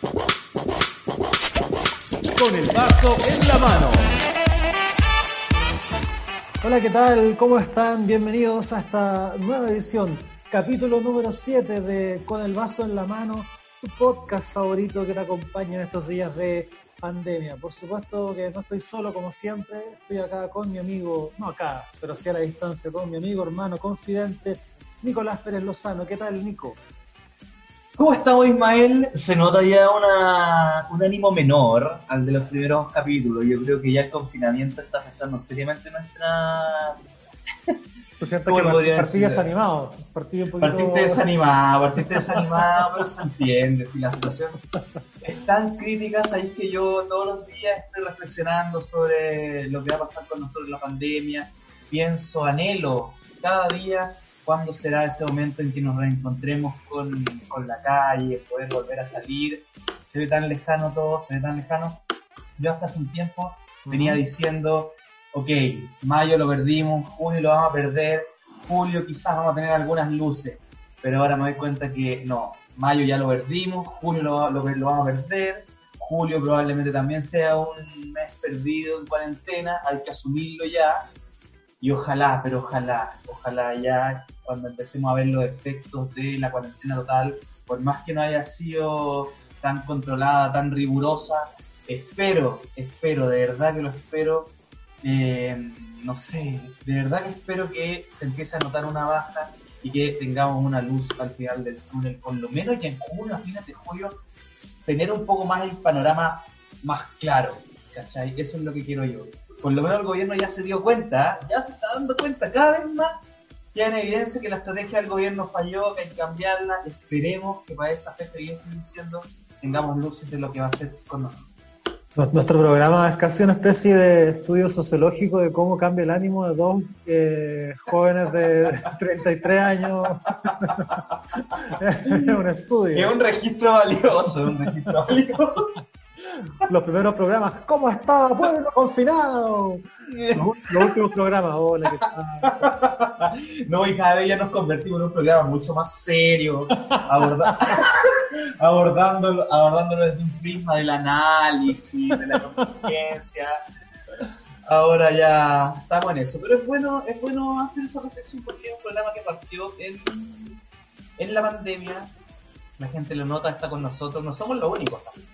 Con el vaso en la mano. Hola, ¿qué tal? ¿Cómo están? Bienvenidos a esta nueva edición, capítulo número 7 de Con el vaso en la mano, tu podcast favorito que te acompaña en estos días de pandemia. Por supuesto que no estoy solo como siempre, estoy acá con mi amigo, no acá, pero sí a la distancia, con mi amigo, hermano, confidente, Nicolás Pérez Lozano. ¿Qué tal, Nico? ¿Cómo estamos, Ismael? Se nota ya una, un ánimo menor al de los primeros capítulos. Yo creo que ya el confinamiento está afectando seriamente nuestra... Sientes ¿Cómo que lo partí desanimado, partí un poquito... Partiste desanimado, partiste desanimado, pero se entiende. Si la situación es tan crítica, sabéis que yo todos los días estoy reflexionando sobre lo que va a pasar con nosotros en la pandemia. Pienso, anhelo cada día cuándo será ese momento en que nos reencontremos con, con la calle, poder volver a salir. Se ve tan lejano todo, se ve tan lejano. Yo hasta hace un tiempo venía Ujú. diciendo, ok, mayo lo perdimos, junio lo vamos a perder, julio quizás vamos a tener algunas luces, pero ahora me doy cuenta que no, mayo ya lo perdimos, junio lo, lo, lo vamos a perder, julio probablemente también sea un mes perdido en cuarentena, hay que asumirlo ya, y ojalá, pero ojalá, ojalá ya cuando empecemos a ver los efectos de la cuarentena total, por más que no haya sido tan controlada, tan rigurosa, espero, espero, de verdad que lo espero, eh, no sé, de verdad que espero que se empiece a notar una baja y que tengamos una luz al final del túnel, por lo menos que en junio, a fines de julio, tener un poco más el panorama más claro, ¿cachai? Eso es lo que quiero yo. Por lo menos el gobierno ya se dio cuenta, ya se está dando cuenta cada vez más, ya en evidencia que la estrategia del gobierno falló, que hay que cambiarla, esperemos que para esa fecha que ya estoy diciendo tengamos luces de lo que va a ser con nosotros. Nu- Nuestro programa es casi una especie de estudio sociológico de cómo cambia el ánimo de dos eh, jóvenes de 33 años. es un estudio. Es un registro valioso, un registro valioso. Los primeros programas, ¿cómo está pueblo confinado? Los, últimos programas, hola, ¿qué tal? No, y cada vez ya nos convertimos en un programa mucho más serio, aborda- abordándolo, abordándolo desde un prisma del análisis, de la contingencia. Ahora ya estamos en eso, pero es bueno, es bueno hacer esa reflexión porque es un programa que partió en, en la pandemia. La gente lo nota, está con nosotros, no somos los únicos. tampoco.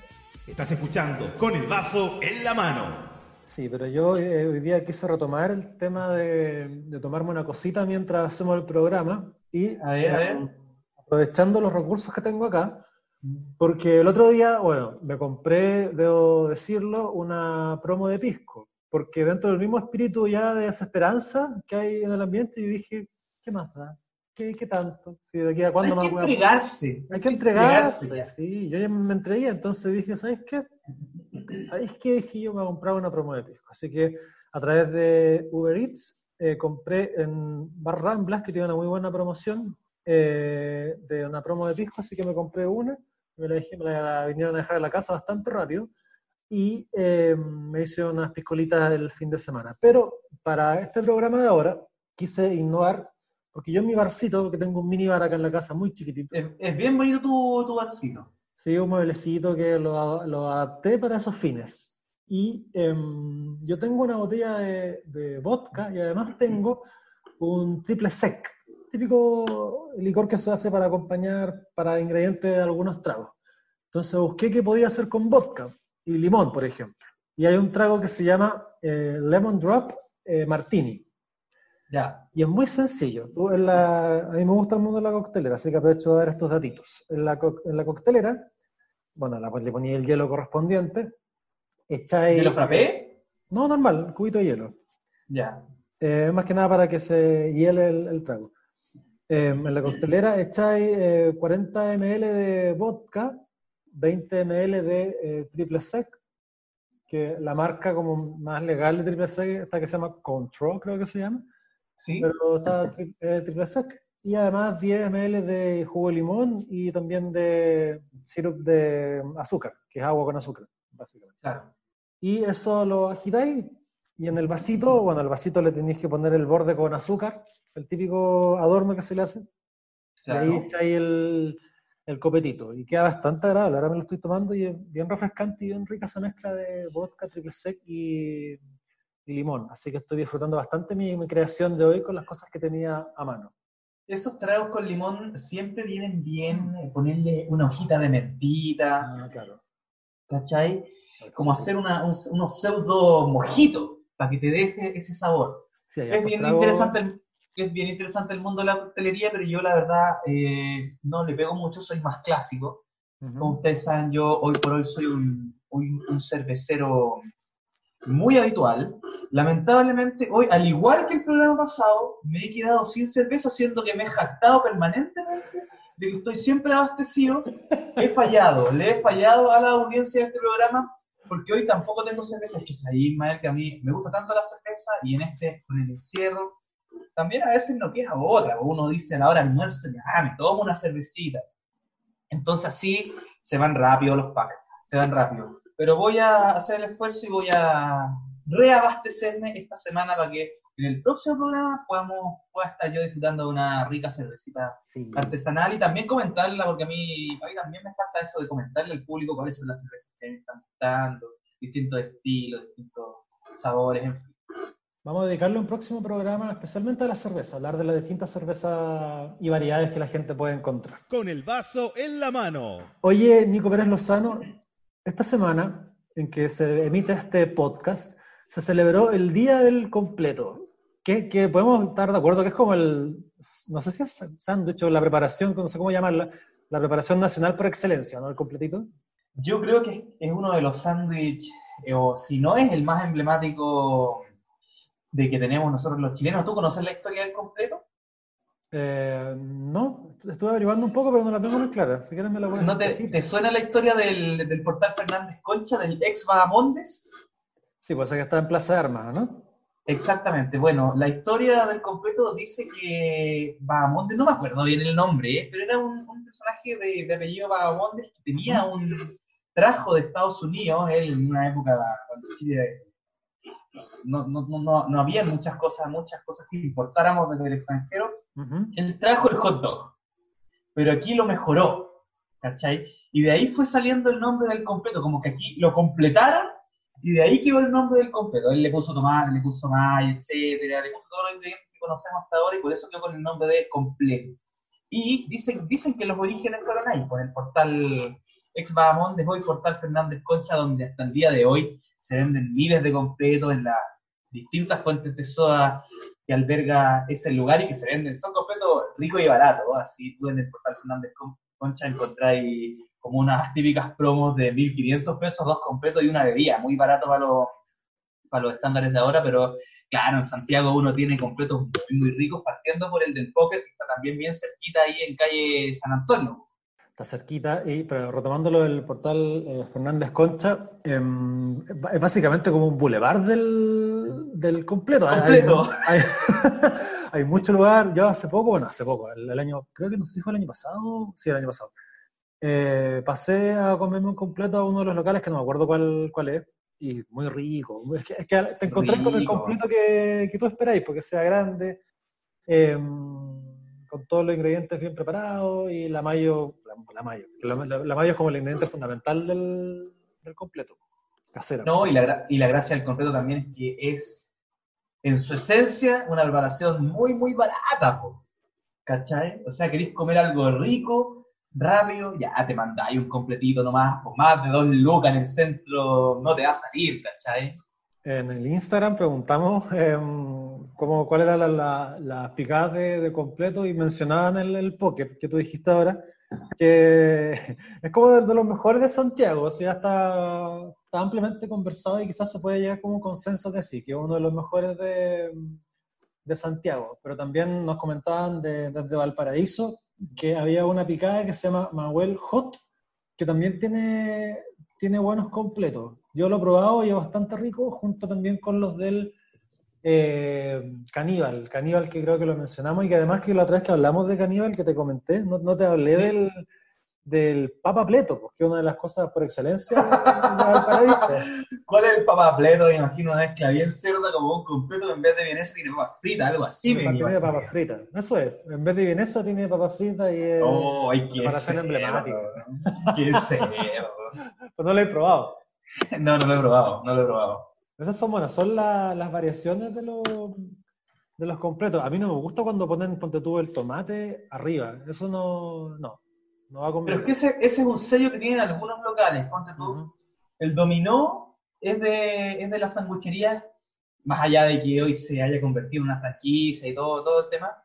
Estás escuchando Con el vaso en la mano. Sí, pero yo eh, hoy día quise retomar el tema de, de tomarme una cosita mientras hacemos el programa y A ver, a ver. eh, aprovechando los recursos que tengo acá, porque el otro día, bueno, me compré, debo decirlo, una promo de pisco, porque dentro del mismo espíritu ya de desesperanza que hay en el ambiente, y dije, ¿qué más da? ¿Qué, qué tanto? Si de aquí a Hay cuándo que más voy a- entregarse. Hay que entregarse, sí, yo ya me entregué, entonces dije, ¿sabes qué? ¿Sabéis qué? Dije yo me voy a comprar una promo de pisco. Así que a través de Uber Eats eh, compré en Bar Ramblas, que tiene una muy buena promoción, eh, de una promo de pisco, así que me compré una, me la, dejé- me la vinieron a dejar en la casa bastante rápido, y eh, me hice unas piscolitas el fin de semana. Pero para este programa de ahora quise innovar, porque yo en mi barcito, que tengo un mini bar acá en la casa muy chiquitito, Es, es bien bonito tu, tu barcito. Sí, un mueblecito que lo, lo adapté para esos fines. Y em, yo tengo una botella de, de vodka y además tengo un triple sec, típico licor que se hace para acompañar para ingredientes de algunos tragos. Entonces busqué qué podía hacer con vodka y limón, por ejemplo. Y hay un trago que se llama eh, Lemon Drop eh, Martini. Ya. Y es muy sencillo. Tú en la, a mí me gusta el mundo de la coctelera, así que aprovecho de dar estos datitos. En la, co- en la coctelera, bueno, la, le ponía el hielo correspondiente, echáis... ¿Te lo frappé? No, normal, cubito de hielo. Ya. Eh, más que nada para que se hiele el, el trago. Eh, en la coctelera echáis eh, 40 ml de vodka, 20 ml de eh, triple sec, que la marca como más legal de triple sec, esta que se llama Control, creo que se llama Sí. pero está tri- eh, triple sec. Y además 10 ml de jugo de limón y también de sirup de azúcar, que es agua con azúcar, básicamente. Claro. Y eso lo agitáis y en el vasito, bueno, al vasito le tenéis que poner el borde con azúcar, el típico adorno que se le hace. Y ahí Claro. echáis el, el copetito. Y queda bastante agradable. Ahora me lo estoy tomando y es bien refrescante y bien rica esa mezcla de vodka, triple sec y, y limón. Así que estoy disfrutando bastante mi, mi creación de hoy con las cosas que tenía a mano. Esos tragos con limón siempre vienen bien eh, ponerle una hojita de mentita, Ah, claro. ¿cachai? Como hacer una, un- unos pseudo mojitos para que te deje ese sabor. Sí, Es bien, tragos- interesante el, es bien interesante el mundo de la coctelería, pero yo la verdad eh, no le pego mucho, soy más clásico. Ujú. Como ustedes saben, yo hoy por hoy soy un, un, un cervecero muy habitual. Lamentablemente, hoy, al igual que el programa pasado, me he quedado sin cerveza, siendo que me he jactado permanentemente de que estoy siempre abastecido. He fallado, le he fallado a la audiencia de este programa, porque hoy tampoco tengo cerveza. Es que es ahí, que a mí me gusta tanto la cerveza y en este, con el encierro, también a veces no queda otra. Uno dice a la hora almuerzo, ah, me tomo una cervecita. Entonces así se van rápido los packs, se van rápido. Pero voy a hacer el esfuerzo y voy a reabastecerme esta semana para que en el próximo programa podamos, pueda estar yo disfrutando de una rica cervecita Sí. artesanal y también comentarla, porque a mí, a mí también me falta eso de comentarle al público cuáles son las cervezas que me están gustando, distintos estilos, distintos sabores, en fin. Vamos a dedicarle un próximo programa especialmente a la cerveza, hablar de las distintas cervezas y variedades que la gente puede encontrar. Con el vaso en la mano. Oye, Nico Pérez Lozano, esta semana en que se emite este podcast, se celebró el Día del Completo, que, que podemos estar de acuerdo que es como el, no sé si es sándwich o la preparación, no sé cómo llamarla, la preparación nacional por excelencia, ¿no? El completito. Yo creo que es uno de los sándwiches, eh, o si no es el más emblemático de que tenemos nosotros los chilenos. ¿Tú conoces la historia del completo? Eh, no, estuve averiguando un poco, pero no la tengo muy clara. Si quieres me la puedes ¿No te, te suena la historia del, del portal Fernández Concha, del ex Bahamondes? Sí, pues que está en Plaza de Armas, ¿no? Exactamente, bueno, la historia del completo dice que Bahamondes, no me acuerdo bien el nombre, ¿eh? pero era un, un personaje de, de apellido Bahamondes que tenía un trajo de Estados Unidos, él en una época cuando Chile no, no, no, no, no había muchas cosas, muchas cosas que importáramos desde el extranjero, Ujú. él trajo el hot dog, pero aquí lo mejoró, ¿cachai? Y de ahí fue saliendo el nombre del completo, como que aquí lo completaron y de ahí quedó el nombre del completo. Él le puso tomate, le puso mayo, etcétera, le puso todos los ingredientes que conocemos hasta ahora y por eso quedó con el nombre de completo. Y dicen, dicen que los orígenes fueron ahí, por el portal ex Bahamondes, hoy portal Fernández Concha, donde hasta el día de hoy se venden miles de completos en las distintas fuentes de soda alberga ese lugar y que se venden, son completos ricos y baratos, ¿no? así tú en el portal Fernández Con- Concha encontráis como unas típicas promos de 1.500 pesos, dos completos y una bebida, muy barato para los, para los estándares de ahora, pero claro, en Santiago uno tiene completos muy, muy ricos, partiendo por el del póker, que está también bien cerquita ahí en calle San Antonio. Está cerquita, y, pero retomando lo del portal eh, Fernández Concha, em, es básicamente como un bulevar del, del completo. Hay- Completo. Hay, hay mucho lugar, yo hace poco, bueno, hace poco, el, el año, creo que no sé si fue el año pasado, sí, el año pasado. Eh, pasé a comerme un completo a uno de los locales que no me acuerdo cuál, cuál es, y muy rico. Es que, es que te encontrás con el completo que, que tú esperáis, porque sea grande, em, con todos los ingredientes bien preparados y la mayo, la, la mayo, la, mayo es como el ingrediente fundamental del, del completo, casera. No, y la, y la gracia del completo también es que es, en su esencia, una preparación muy, muy barata, po. ¿cachai? O sea, queréis comer algo rico, rápido, ya te mandáis un completito nomás, con más de dos lucas en el centro, no te va a salir, ¿cachai? En el Instagram preguntamos em, cómo, cuál era la, la, las picadas de, completo y mencionaban el, el poker que tú dijiste ahora, que es como de, de los mejores de Santiago, o sea, está, está ampliamente conversado y quizás se puede llegar como consenso de sí, que es uno de los mejores de, de Santiago. Pero también nos comentaban de- desde Valparaíso que había una picada que se llama Manuel Hot, que también tiene, tiene buenos completos. Yo lo he probado y es bastante rico, junto también con los del eh, Caníbal. Caníbal que creo que lo mencionamos y que además que la otra vez que hablamos de Caníbal que te comenté, no, no te hablé del, del Papa Pleto, porque es una de las cosas por excelencia de, Valparaíso. ¿Cuál es el papapleto? Me imagino una mezcla bien cerda como un completo en vez de vienesa tiene papas fritas, algo así. me tiene papas fritas. Eso es. En vez de vienesa tiene papas fritas y es Oh, ay, qué preparación cerdo, emblemática. Qué. Pues no lo he probado. No, no lo he probado, no lo he probado. Esas son buenas, son la- las variaciones de los, de los completos. A mí no me gusta cuando ponen, ponte tú, el tomate arriba. Eso no, no, no va Pero conmigo. es que ese, ese es un sello que tienen algunos locales, ponte tú. Ujú. El dominó es de, es de las sangucherías, más allá de que hoy se haya convertido en una franquicia y todo, todo el tema,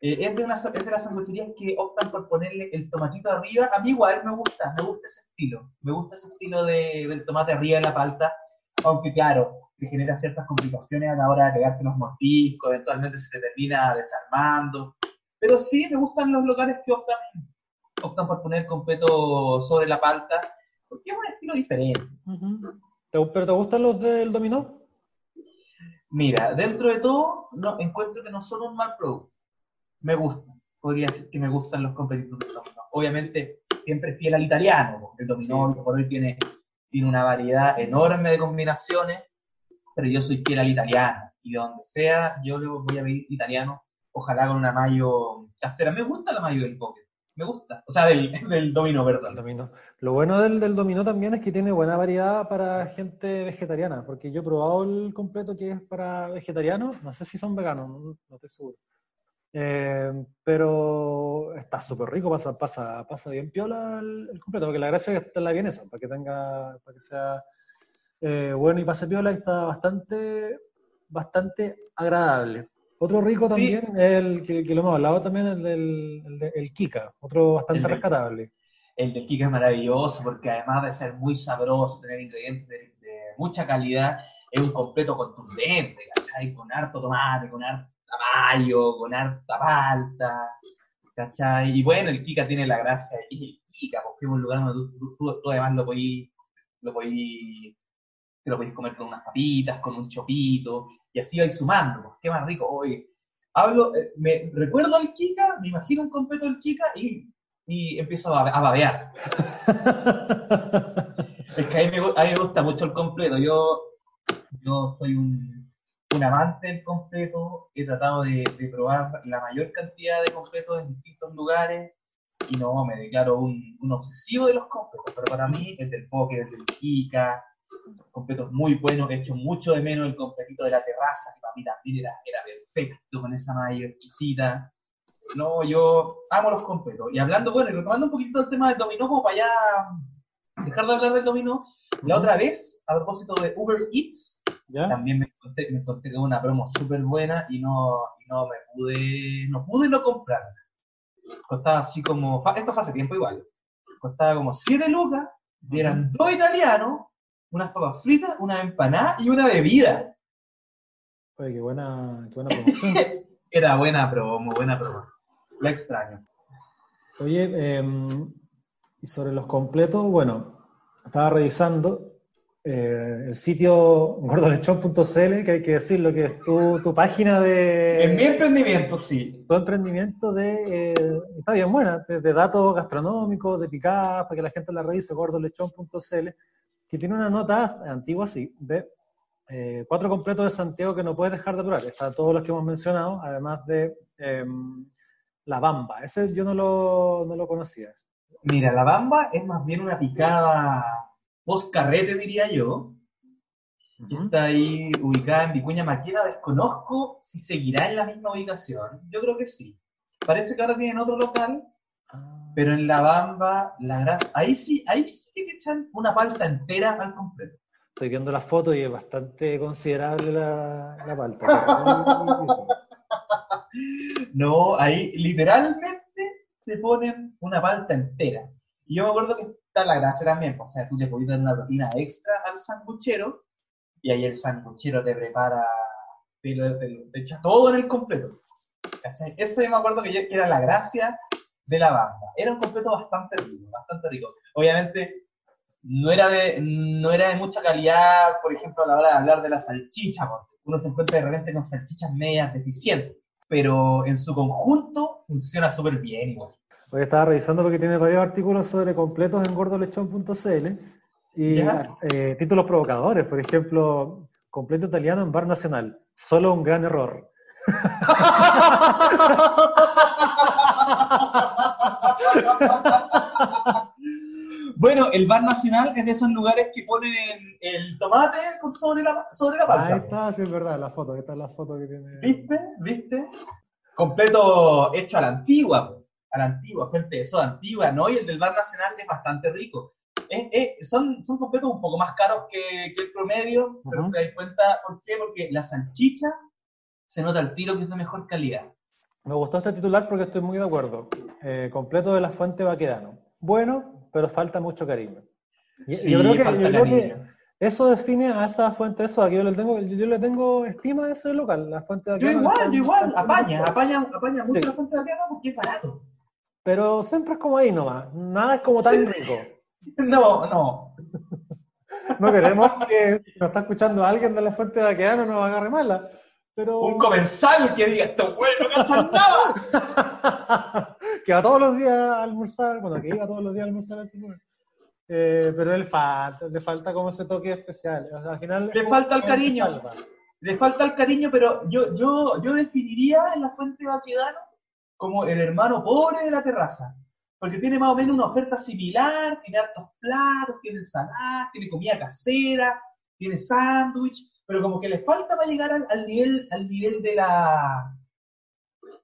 eh, es, de una, es de las sangucherías que optan por ponerle el tomatito arriba. A mí igual me gusta, me gusta ese estilo. Me gusta ese estilo de, del tomate arriba de la palta, aunque claro, te genera ciertas complicaciones a la hora de pegarte los mordiscos, eventualmente se te termina desarmando. Pero sí, me gustan los locales que optan, optan por poner completo sobre la palta, porque es un estilo diferente. Ujú. ¿Te- ¿Pero te gustan los del dominó? Mira, dentro de todo, no, encuentro que no son un mal producto. Me gustan. Podría decir que me gustan los competitos del dominó. Obviamente, siempre fiel al italiano. porque El dominó hoy por hoy tiene, tiene una variedad enorme de combinaciones, pero yo soy fiel al italiano. Y donde sea, yo le voy a pedir italiano, ojalá con una mayo casera. Me gusta la mayo del poker. Me gusta. O sea, del, del dominó, El perdón. dominó. Lo bueno del, del dominó también es que tiene buena variedad para gente vegetariana, porque yo he probado el completo que es para vegetarianos, no sé si son veganos, no, no estoy seguro. Eh, pero está súper rico, pasa, pasa, pasa bien piola el, el completo, porque la gracia es que está en la vienesa, para que tenga, para que sea eh, bueno y pase piola, y está bastante, bastante agradable. Otro rico Sí. también es el que, que lo hemos hablado también, el del el de- el Kika, otro bastante del- rescatable. El del Kika es maravilloso porque además de ser muy sabroso, tener ingredientes de, de mucha calidad, es un completo contundente, ¿cachai? Con harto tomate, con harta mayo, con harta palta, ¿cachai? Y bueno, el Kika tiene la gracia, y el Kika, porque es un lugar donde tú, tú- tú- tú además lo podís, lo podís, te lo podís comer con unas papitas, con un chopito, y así vais sumando, pues, qué más rico, hoy. Hablo, eh, me recuerdo al Kika, me imagino un completo del Kika y, y empiezo a, a babear. Es que a mí, me, a mí me gusta mucho el completo. Yo, yo soy un, un amante del completo. He tratado de, de probar la mayor cantidad de completos en distintos lugares. Y no, me declaro un, un obsesivo de los completos. Pero para mí, el del poker, el del Kika, completos muy buenos. He hecho mucho de menos el completito de la terraza, que para mí también era, era perfecto con esa malla exquisita. No, yo amo los completos. Y hablando, bueno, y retomando un poquito el tema del dominó, como para ya dejar de hablar del dominó, la otra vez, a propósito de Uber Eats, ¿Ya? también me encontré, me encontré con una promo súper buena y no, y no me pude, no pude no comprarla. Costaba así como, esto fue hace tiempo igual, costaba como 7 lucas, y eran dos italianos, unas papas fritas, una empanada y una bebida. Oye, qué buena, qué buena promoción. Era buena promo, buena promo. La extraño. Oye, em, y sobre los completos, bueno, estaba revisando eh, el sitio gordolechón.cl, que hay que decirlo, que es tu, tu página de En mi emprendimiento, sí. tu emprendimiento de, eh, está bien buena, de, de datos gastronómicos, de picadas, para que la gente la revise, gordolechón.cl, que tiene una nota antigua, sí, de eh, cuatro completos de Santiago que no puedes dejar de probar. Está todos los que hemos mencionado, además de em, la bamba. Ese yo no lo, no lo conocía. Mira, la bamba es más bien una picada post carrete, diría yo. Está ahí ubicada en Vicuña Maquena. Desconozco si seguirá en la misma ubicación. Yo creo que sí. Parece que ahora tienen otro local, Ah, pero en la bamba, la grasa. Ahí sí, ahí sí que te echan una palta entera al completo. Estoy viendo la foto y es bastante considerable la, la palta. No, ahí literalmente se ponen una palta entera. Y yo me acuerdo que está la grasa también, o sea, tú le podías dar una proteína extra al sanguchero y ahí el sanguchero te prepara, te, lo- te lo- te echa todo en el completo. ¿Cachai? Yo me acuerdo que era la gracia de la banda. Era un completo bastante rico, bastante rico. Obviamente no era de, no era de mucha calidad, por ejemplo, a la hora de hablar de la salchicha, porque uno se encuentra de repente con salchichas medias deficientes, pero en su conjunto funciona súper bien igual. Hoy estaba revisando porque tiene varios artículos sobre completos en gordolechón.cl Y eh, títulos provocadores, por ejemplo, completo italiano en bar nacional. Solo un gran error. Bueno, el bar nacional es de esos lugares que ponen el tomate sobre la, sobre la Ahí está, sí, es verdad, la foto, esta es la foto que tiene. ¿Viste? ¿Viste? Completo hecho a la antigua, a la antigua, fuente de soda antigua, ¿no? Y el del bar nacional es bastante rico. Son, son completos un poco más caros que, que el promedio, pero Ujú. te das cuenta, ¿por qué? Porque la salchicha se nota al tiro que es de mejor calidad. Me gustó este titular porque estoy muy de acuerdo. Eh, completo de la fuente Baquedano. Bueno, pero falta mucho cariño. Y- Sí, yo creo que, yo creo que eso define a esa fuente de soda, que yo le tengo, yo le tengo estima a ese local, la fuente de Yo igual, yo igual, apaña, apaña, apaña mucho Sí. la fuente Adriano porque es barato. Pero siempre es como ahí nomás, nada es como tan Sí. rico. No, no. No queremos que nos está escuchando alguien de la fuente de Baquedano nos agarre mala. Pero Un comensal que diga, esto güey no cachan nada. que va todos los días a almorzar, bueno, que iba todos los días a almorzar a ese lugar. Eh, pero él falta, le falta como ese toque especial. O sea, al final, Le falta el cariño. Salva. Le falta el cariño, pero yo, yo, yo definiría en la fuente Baquedano como el hermano pobre de la terraza. Porque tiene más o menos una oferta similar, tiene hartos platos, tiene ensaladas, tiene comida casera, tiene sándwich, pero como que le falta para llegar al, al nivel, al nivel de la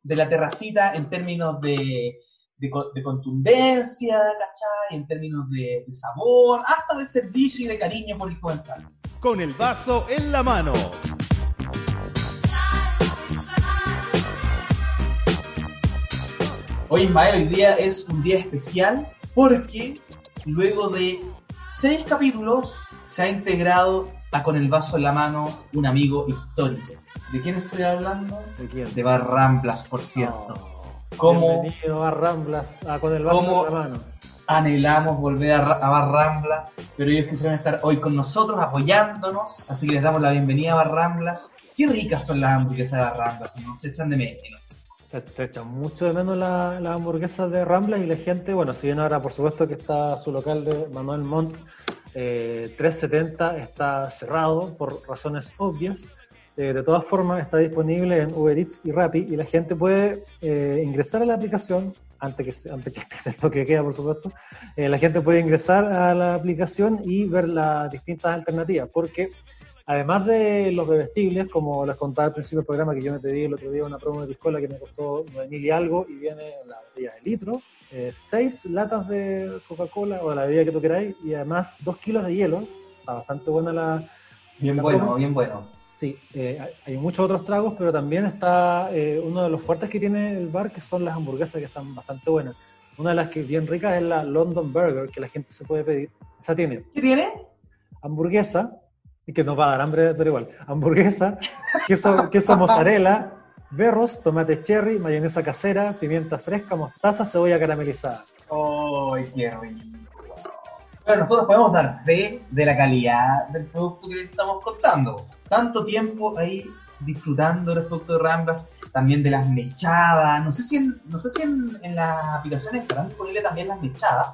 de la terracita en términos de, de, de contundencia, ¿cachai? En términos de, de sabor, hasta de servicio y de cariño por el comensal. Con el vaso en la mano. Hoy Ismael, hoy día es un día especial porque luego de seis capítulos se ha integrado a Con el Vaso en la Mano un amigo histórico. ¿De quién estoy hablando? ¿De quién? De Barramblas, por cierto. Oh, ¿Cómo Bienvenido a Ramblas, a con el vaso en la mano. anhelamos volver a, a Barramblas? Pero ellos quisieron estar hoy con nosotros apoyándonos, así que les damos la bienvenida a Barramblas. Qué ricas son las hamburguesas de Barramblas, nos echan de menos. Se, mucho de menos la- las hamburguesas de Ramblas y la gente, bueno, si bien ahora por supuesto que está su local de Manuel Montt, eh, 370 está cerrado por razones obvias. Eh, de todas formas está disponible en Uber Eats y Rappi y la gente puede eh, ingresar a la aplicación antes que, antes que el toque de queda, por supuesto. Eh, la gente puede ingresar a la aplicación y ver las distintas alternativas, porque además de los bebestibles, como les contaba al principio del programa, que yo me pedí el otro día una promo de piscola que me costó 9.000 y algo, y viene la botella de litro, eh, seis latas de Coca-Cola o de la bebida que tú queráis, y además dos kilos de hielo. Está bastante buena la... Bien la bueno, promo. bien bueno. Sí, eh, hay- muchos otros tragos, pero también está eh, uno de los fuertes que tiene el bar, que son las hamburguesas que están bastante buenas. Una de las que es bien ricas es la London Burger, que la gente se puede pedir. Esa tiene ¿Qué tiene? hamburguesa, que nos va a dar hambre, pero igual, hamburguesa, queso, queso mozzarella, berros, tomate cherry, mayonesa casera, pimienta fresca, mostaza, cebolla caramelizada. ¡Ay, qué rico! Bueno, nosotros podemos dar fe de la calidad del producto que estamos contando. Tanto tiempo ahí disfrutando del producto de Ramblas, también de las mechadas. No sé si en, no sé si en, en las aplicaciones estarán disponibles también las mechadas,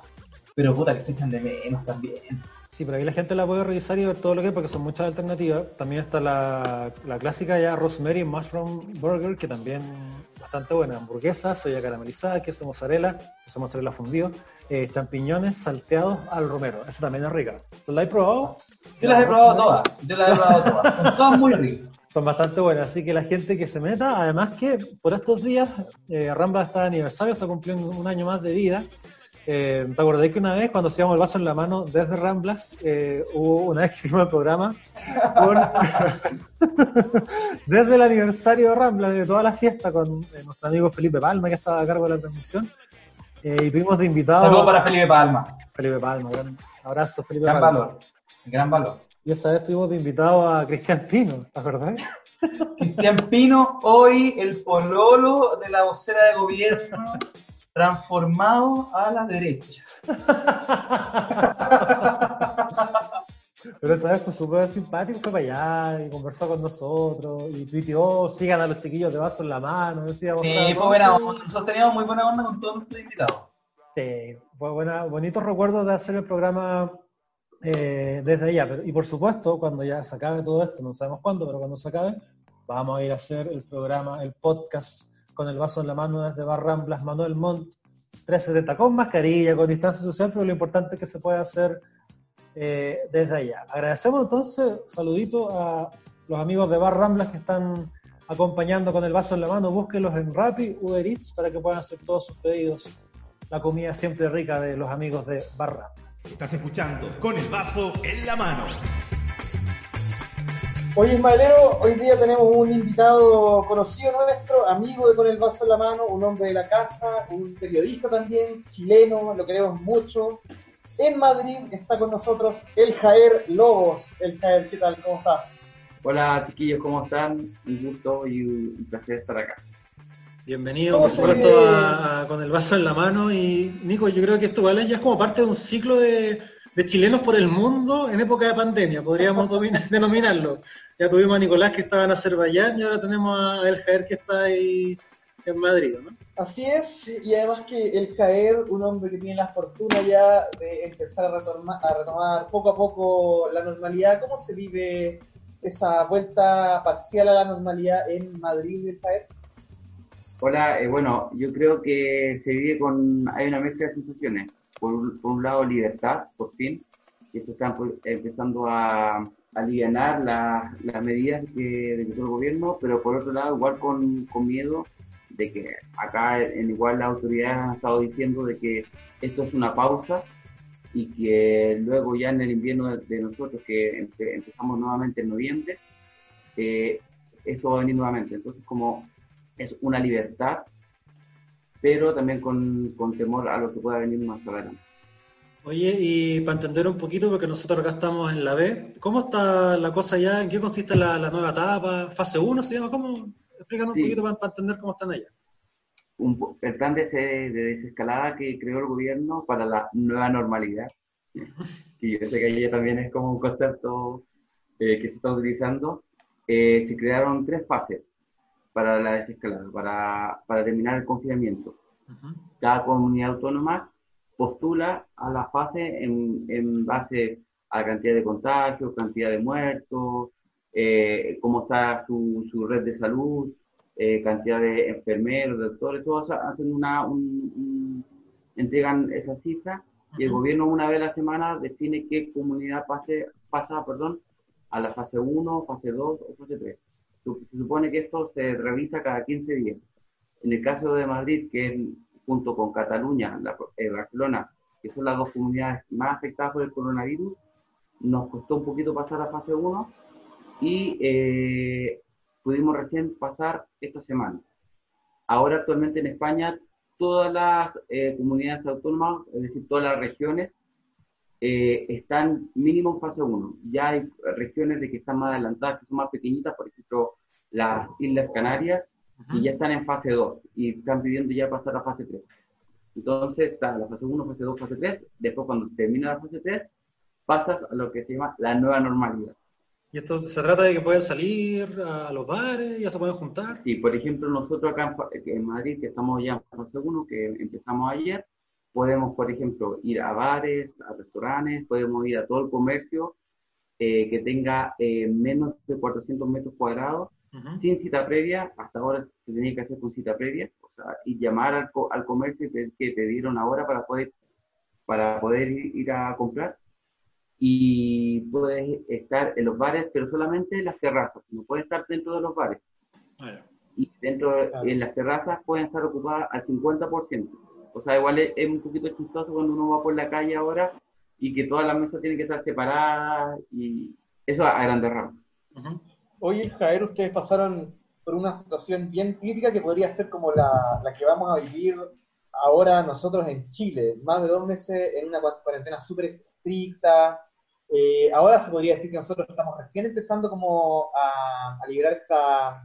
pero puta que se echan de menos también. Sí, pero ahí la gente la puede revisar y ver todo lo que hay, porque son muchas alternativas. También está la, la clásica ya Rosemary Mushroom Burger, que también bastante buena. Hamburguesa, soya caramelizada, queso mozzarella, queso mozzarella fundido, eh, champiñones salteados al romero. Esa también es rica. ¿Tú la has probado? Yo las he probado todas, yo las he probado todas. Son todas muy ricas. Son bastante buenas, así que la gente que se meta, además que por estos días eh, Rambla está de aniversario, está cumpliendo un año más de vida. Eh, ¿Te acordás que una vez cuando hacíamos el vaso en la mano desde Ramblas, eh, hubo una vez que hicimos el programa desde el aniversario de Ramblas, de toda la fiesta, con eh, nuestro amigo Felipe Palma, que estaba a cargo de la transmisión, eh, y tuvimos de invitado Saludos para Felipe Palma. Felipe Palma, gran abrazo Felipe Gran Palma. valor. Gran valor. Y esa vez tuvimos de invitado a Cristian Pino, ¿te acordás? Cristian Pino, hoy el pololo de la vocera de gobierno, transformado a la derecha. Pero esa vez fue súper simpático, fue para allá y conversó con nosotros y tuiteó, sigan a los chiquillos de vaso en la mano, decíamos. Sí, "Bravo, fue buena sí". onda. Nosotros teníamos muy buena onda con todos nuestros invitados. Sí, fue buena, bonitos recuerdos de hacer el programa eh, desde allá. y por supuesto, cuando ya se acabe todo esto, no sabemos cuándo, pero cuando se acabe, vamos a ir a hacer el programa, el podcast con el vaso en la mano desde Barramblas, Manuel Montt, 370, con mascarilla, con distancia social, pero lo importante es que se puede hacer eh, desde allá. Agradecemos entonces, saludito a los amigos de Bar Ramblas que están acompañando con el vaso en la mano. Búsquenlos en Rappi, Uber Eats para que puedan hacer todos sus pedidos. La comida siempre rica de los amigos de Bar Ramblas. Estás escuchando con el vaso en la mano. Oye, Ismaelero, hoy día tenemos un invitado conocido nuestro, amigo de Con el Vaso en la Mano, un hombre de la casa, un periodista también, chileno, lo queremos mucho. En Madrid está con nosotros el Jaer Lobos. El Jaer, ¿qué tal? ¿Cómo estás? Hola, chiquillos, ¿cómo están? Un gusto y un placer estar acá. Bienvenido, por supuesto, con el vaso en la mano. Y Nico, yo creo que esto ¿vale? ya es como parte de un ciclo de, chilenos por el mundo en época de pandemia, podríamos denominarlo. Ya tuvimos a Nicolás que estaba en Azerbaiyán y ahora tenemos a El Jaer que está ahí en Madrid, ¿no? Así es, y además que el caer, un hombre que tiene la fortuna ya de empezar a retomar, a retomar poco a poco la normalidad, ¿cómo se vive esa vuelta parcial a la normalidad en Madrid, el caer? Hola, eh, bueno, yo creo que se vive con, hay una mezcla de sensaciones. Por, un lado, libertad, por fin, y esto está empezando a, aliviar las medidas que decretó el gobierno, pero por otro lado, igual con, con miedo de que acá en igual las autoridades han estado diciendo de que esto es una pausa y que luego ya en el invierno de, nosotros que empezamos nuevamente en noviembre, eh, esto va a venir nuevamente. Entonces como es una libertad, pero también con, con temor a lo que pueda venir más adelante. Oye, y para entender un poquito, porque nosotros acá estamos en la B, ¿cómo está la cosa ya? ¿En qué consiste la, la nueva etapa? ¿Fase 1 se llama? ¿Cómo? Explícanos un poquito para, entender cómo están allá. el plan de, desescalada que creó el gobierno para la nueva normalidad. y yo sé que allá también es como un concepto eh, que se está utilizando. Eh, se crearon tres fases para la desescalada, para, para terminar el confinamiento. Cada comunidad autónoma postula a la fase en, en base a la cantidad de contagios, cantidad de muertos, eh, cómo está su, su, red de salud, eh, cantidad de enfermeros, doctores, todos hacen una, un, entregan esa cifra y el gobierno una vez a la semana define qué comunidad pase, pasa perdón, a la fase 1, fase 2 o fase 3. Se supone que esto se revisa cada 15 días. En el caso de Madrid, que es junto con Cataluña, la, eh, Barcelona, que son las dos comunidades más afectadas por el coronavirus, nos costó un poquito pasar a fase 1 y eh, pudimos recién pasar esta semana. Ahora actualmente en España todas las eh, comunidades autónomas, es decir, todas las regiones, eh, están mínimo en fase 1. Ya hay regiones de que están más adelantadas, que son más pequeñitas, por ejemplo, las Islas Canarias, y ya están en fase 2 y están pidiendo ya pasar a fase 3. Entonces está la fase 1, fase 2, fase 3. Después, cuando termina la fase 3, pasas a lo que se llama la nueva normalidad. ¿Y esto se trata de que puedan salir a los bares, ya se pueden juntar? Sí, por ejemplo, nosotros acá en Madrid, que estamos ya en fase 1, que empezamos ayer, podemos, por ejemplo, ir a bares, a restaurantes, podemos ir a todo el comercio eh, que tenga eh, menos de 400 metros cuadrados, sin cita previa. Hasta ahora se tenía que hacer con cita previa, o sea, y llamar al, al comercio y pedir que te dieron ahora para poder, para poder ir a comprar y puedes estar en los bares, pero solamente en las terrazas, no puedes estar dentro de los bares. Ah, y dentro en las terrazas pueden estar ocupadas al 50%. O sea, igual es, un poquito chistoso cuando uno va por la calle ahora y que todas las mesas tienen que estar separadas y eso a, grandes rasgos. Oye, Jair, ustedes pasaron por una situación bien crítica que podría ser como la, la que vamos a vivir ahora nosotros en Chile. Más de dos meses en una cuarentena súper estricta, eh, ahora se podría decir que nosotros estamos recién empezando como a, a liberar esta,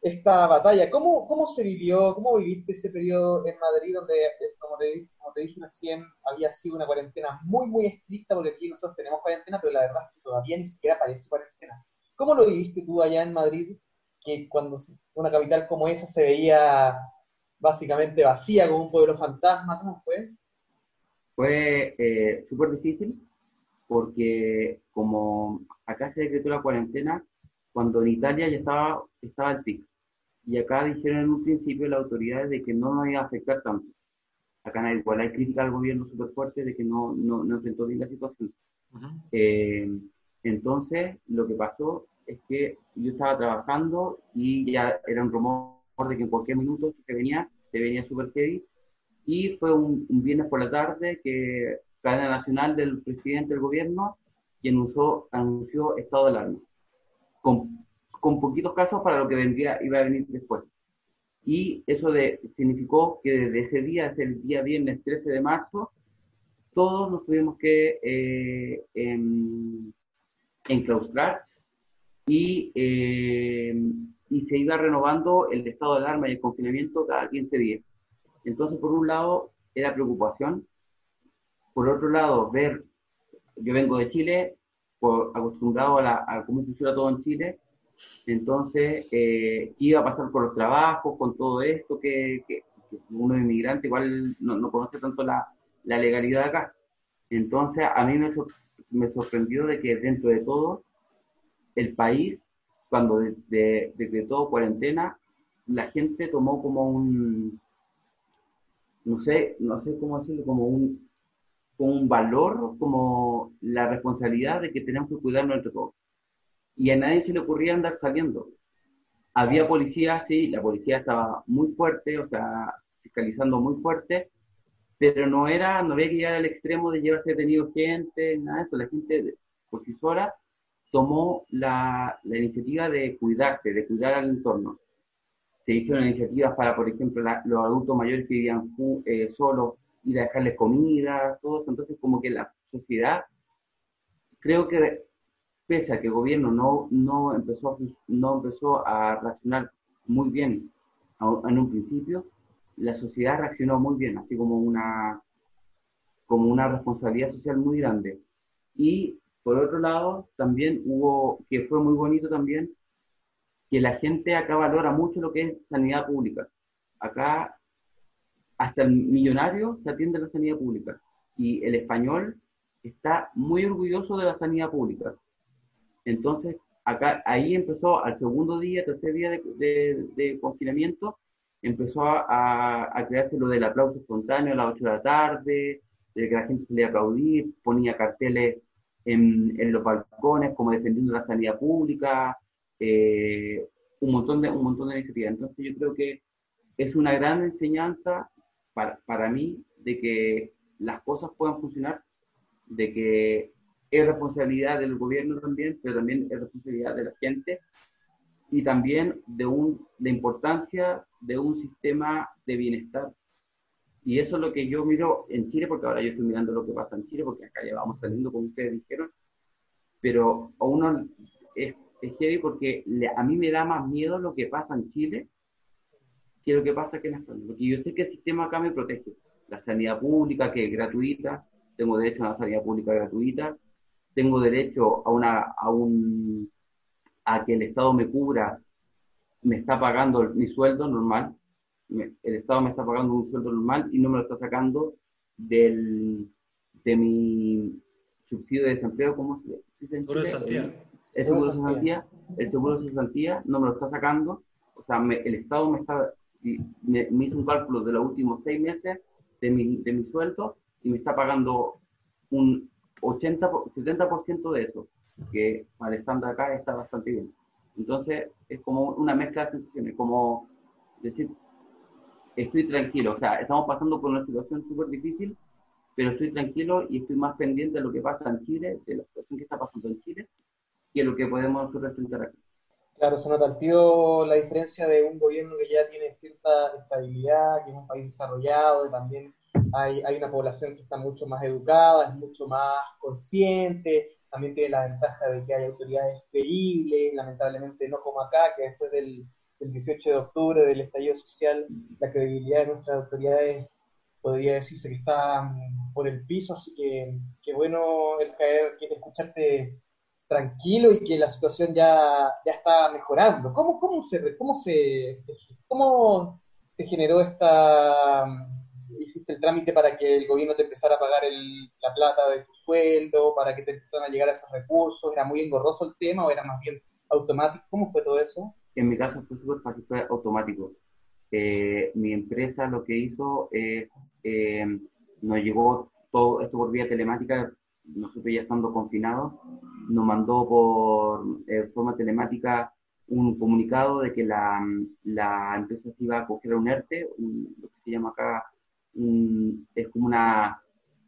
esta batalla. ¿Cómo, ¿Cómo se vivió, cómo viviste ese periodo en Madrid donde, eh, como te, como te dije recién, había sido una cuarentena muy, muy estricta, porque aquí nosotros tenemos cuarentena, pero la verdad es que todavía ni siquiera parece cuarentena. ¿Cómo lo viviste tú allá en Madrid, que cuando una capital como esa se veía básicamente vacía, como un pueblo fantasma? ¿Cómo fue? Fue eh, súper difícil porque como acá se decretó la cuarentena, cuando en Italia ya estaba, estaba el pico. Y acá dijeron en un principio las autoridades de que no nos iba a afectar tanto. Acá igual hay crítica al gobierno súper fuerte de que no, no, no enfrentó bien la situación. Eh, entonces, lo que pasó es que yo estaba trabajando y ya era un rumor de que en cualquier minuto se venía, se venía súper heavy. Y fue un, viernes por la tarde que cadena nacional del presidente del gobierno quien usó, anunció estado de alarma. Con, con poquitos casos para lo que vendría, iba a venir después. Y eso significó que desde ese día, desde el día viernes 13 de marzo, todos nos tuvimos que eh, enclaustrar y, eh, y se iba renovando el estado de alarma y el confinamiento cada 15 días. Entonces, por un lado, era preocupación. Por otro lado, ver, yo vengo de Chile, por, acostumbrado a, la, a cómo funciona todo en Chile, entonces, eh, ¿qué iba a pasar con los trabajos, con todo esto? Que, que, que uno inmigrante igual no, no conoce tanto la, la, legalidad acá. Entonces, a mí me, me sorprendió de que dentro de todo, el país, cuando decretó de, cuarentena, la gente tomó como un, no sé, no sé cómo decirlo, como un, un valor, como la responsabilidad de que tenemos que cuidarnos entre todos. Y a nadie se le ocurría andar saliendo. Había policía, sí, la policía estaba muy fuerte, o sea, fiscalizando muy fuerte, pero no era, no había que llegar al extremo de llevarse detenido gente, nada de eso. La gente por sí sola tomó la, la iniciativa de cuidarse, de cuidar al entorno. Se hicieron iniciativas para, por ejemplo, los adultos mayores que vivían eh, solos, ir a dejarles comida, todo eso. Entonces, como que la sociedad, creo que pese a que el gobierno no, no, empezó, no empezó a reaccionar muy bien en un principio, la sociedad reaccionó muy bien, así como una, como una responsabilidad social muy grande. Y por otro lado, también hubo, que fue muy bonito también, que la gente acá valora mucho lo que es sanidad pública. Acá, hasta el millonario se atiende a la sanidad pública. Y el español está muy orgulloso de la sanidad pública. Entonces, acá, ahí empezó, al segundo día, tercer día de, de confinamiento, empezó a, a, crearse lo del aplauso espontáneo a las 8 de la tarde, de que la gente salía a aplaudir, ponía carteles en, en los balcones como defendiendo la sanidad pública, eh, un, montón de, un montón de iniciativas. Entonces yo creo que es una gran enseñanza para, para mí de que las cosas puedan funcionar, de que es responsabilidad del gobierno también, pero también es responsabilidad de la gente y también de un, la importancia de un sistema de bienestar. Y eso es lo que yo miro en Chile, porque ahora yo estoy mirando lo que pasa en Chile, porque acá ya vamos saliendo, como ustedes dijeron, pero a uno es, es heavy porque a mí me da más miedo lo que pasa en Chile que lo que pasa aquí en España. Porque yo sé que el sistema acá me protege. La sanidad pública, que es gratuita, tengo derecho a una sanidad pública gratuita, tengo derecho a, una, a un a que el Estado me cubra, me está pagando mi sueldo normal, el Estado me está pagando un sueldo normal y no me lo está sacando del, de mi subsidio de desempleo, ¿cómo se dice? Seguro de Santía. El seguro de Santía, el seguro de Santía no me lo está sacando, o sea, el Estado me está, me, me, hizo un cálculo de los últimos seis meses de mi, de mi sueldo y me está pagando un 80, 70% de eso que al acá está bastante bien. Entonces, es como una mezcla de sensaciones, como decir, estoy tranquilo, o sea, estamos pasando por una situación súper difícil, pero estoy tranquilo y estoy más pendiente de lo que pasa en Chile, de la situación que está pasando en Chile, que lo que podemos nosotros enfrentar aquí. Claro, se nota al tiro la diferencia de un gobierno que ya tiene cierta estabilidad, que es un país desarrollado, también hay, hay una población que está mucho más educada, es mucho más consciente, también tiene la ventaja de que hay autoridades creíbles, lamentablemente no como acá, que después del, 18 de octubre, del estallido social, la credibilidad de nuestras autoridades podría decirse que está por el piso, así que qué bueno el caer, quiere escucharte tranquilo y que la situación ya, ya está mejorando. ¿Cómo, cómo, se, cómo, se, cómo se generó esta, hiciste el trámite para que el gobierno te empezara a pagar la plata de tu sueldo, para que te empezaran a llegar esos recursos? ¿Era muy engorroso el tema o era más bien automático? ¿Cómo fue todo eso? En mi caso fue súper fácil, fue automático. Eh, mi empresa lo que hizo es, eh, nos llegó todo esto por vía telemática, nosotros ya estando confinados, nos mandó por eh, forma telemática un comunicado de que la, la empresa se iba a coger un ERTE, lo que se llama acá, un- es como una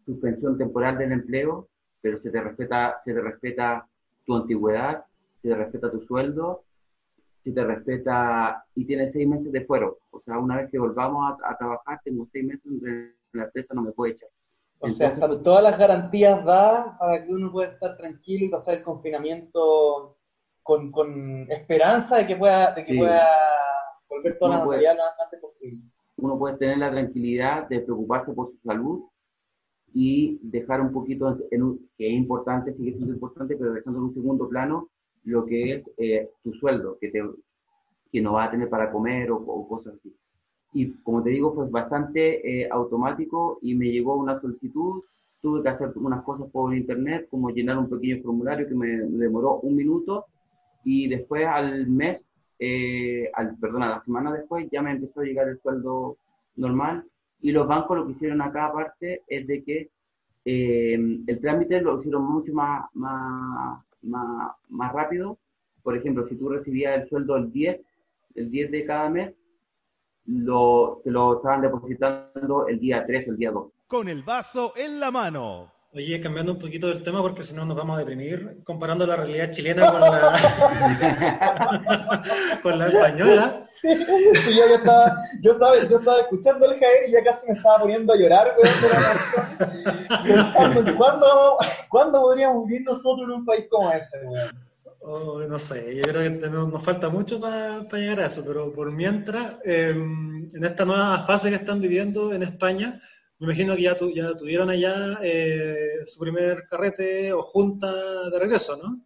suspensión temporal del empleo, pero se te respeta, se te respeta tu antigüedad, se te respeta tu sueldo, se te respeta y tienes seis meses de fuero. O sea, una vez que volvamos a, a trabajar, tengo seis meses donde la empresa no me puede echar. O sea, están todas las garantías dadas para que uno pueda estar tranquilo y pasar el confinamiento con, con esperanza de que pueda, de que Sí. pueda volver toda la Uno puede- normalidad lo antes posible. Uno puede tener la tranquilidad de preocuparse por su salud y dejar un poquito, en un- que es importante, sigue siendo importante, pero dejando en un segundo plano lo que es eh, tu sueldo, que, te, que no vas a tener para comer o, o cosas así. Y como te digo, fue bastante eh, automático y me llegó una solicitud, tuve que hacer unas cosas por internet, como llenar un pequeño formulario que me, me demoró un minuto y después al mes, eh, al, perdón, a la semana después ya me empezó a llegar el sueldo normal y los bancos lo que hicieron acá aparte es de que eh, el trámite lo hicieron mucho más, más, más, más rápido. Por ejemplo, si tú recibías el sueldo el 10, el 10 de cada mes, lo, te lo estaban depositando el día 3, el día 2. Con el vaso en la mano. Oye, cambiando un poquito del tema, porque si no nos vamos a deprimir, comparando la realidad chilena con la, con la española. Sí, sí, yo, yo estaba, yo, estaba, yo estaba escuchando el Jair y ya casi me estaba poniendo a llorar, weón, pensando en cuándo, cuándo podríamos vivir nosotros en un país como ese, weón. Oh, no sé, yo creo que nos falta mucho para llegar a eso, pero por mientras, eh, en esta nueva fase que están viviendo en España, me imagino que ya, tu- ya tuvieron allá eh, su primer carrete o junta de regreso, ¿no?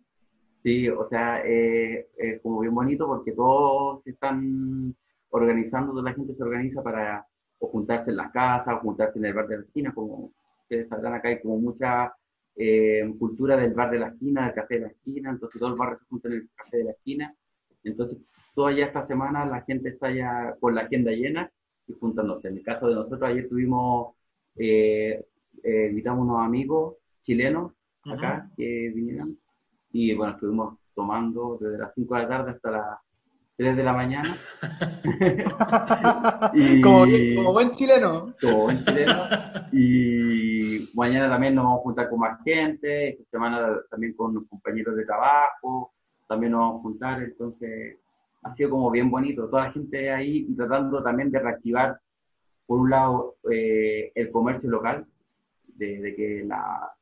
Sí, o sea, eh, como bien bonito porque todos se están organizando, toda la gente se organiza para o juntarse en las casas, o juntarse en el bar de la esquina, como ustedes sabrán acá hay como mucha eh, cultura del bar de la esquina, del café de la esquina, entonces todo el barrio se junta en el café de la esquina, entonces toda ya esta semana la gente está ya con la agenda llena y juntándose. En el caso de nosotros, ayer tuvimos, eh, eh, invitamos unos amigos chilenos acá que vinieran y bueno, estuvimos tomando desde las 5 de la tarde hasta las 3 de la mañana. Y- Como, como buen chileno. Todo en chileno. Y mañana también nos vamos a juntar con más gente, esta semana también con los compañeros de trabajo, también nos vamos a juntar, entonces ha sido como bien bonito, toda la gente ahí y tratando también de reactivar, por un lado, eh, el comercio local, de, de que la,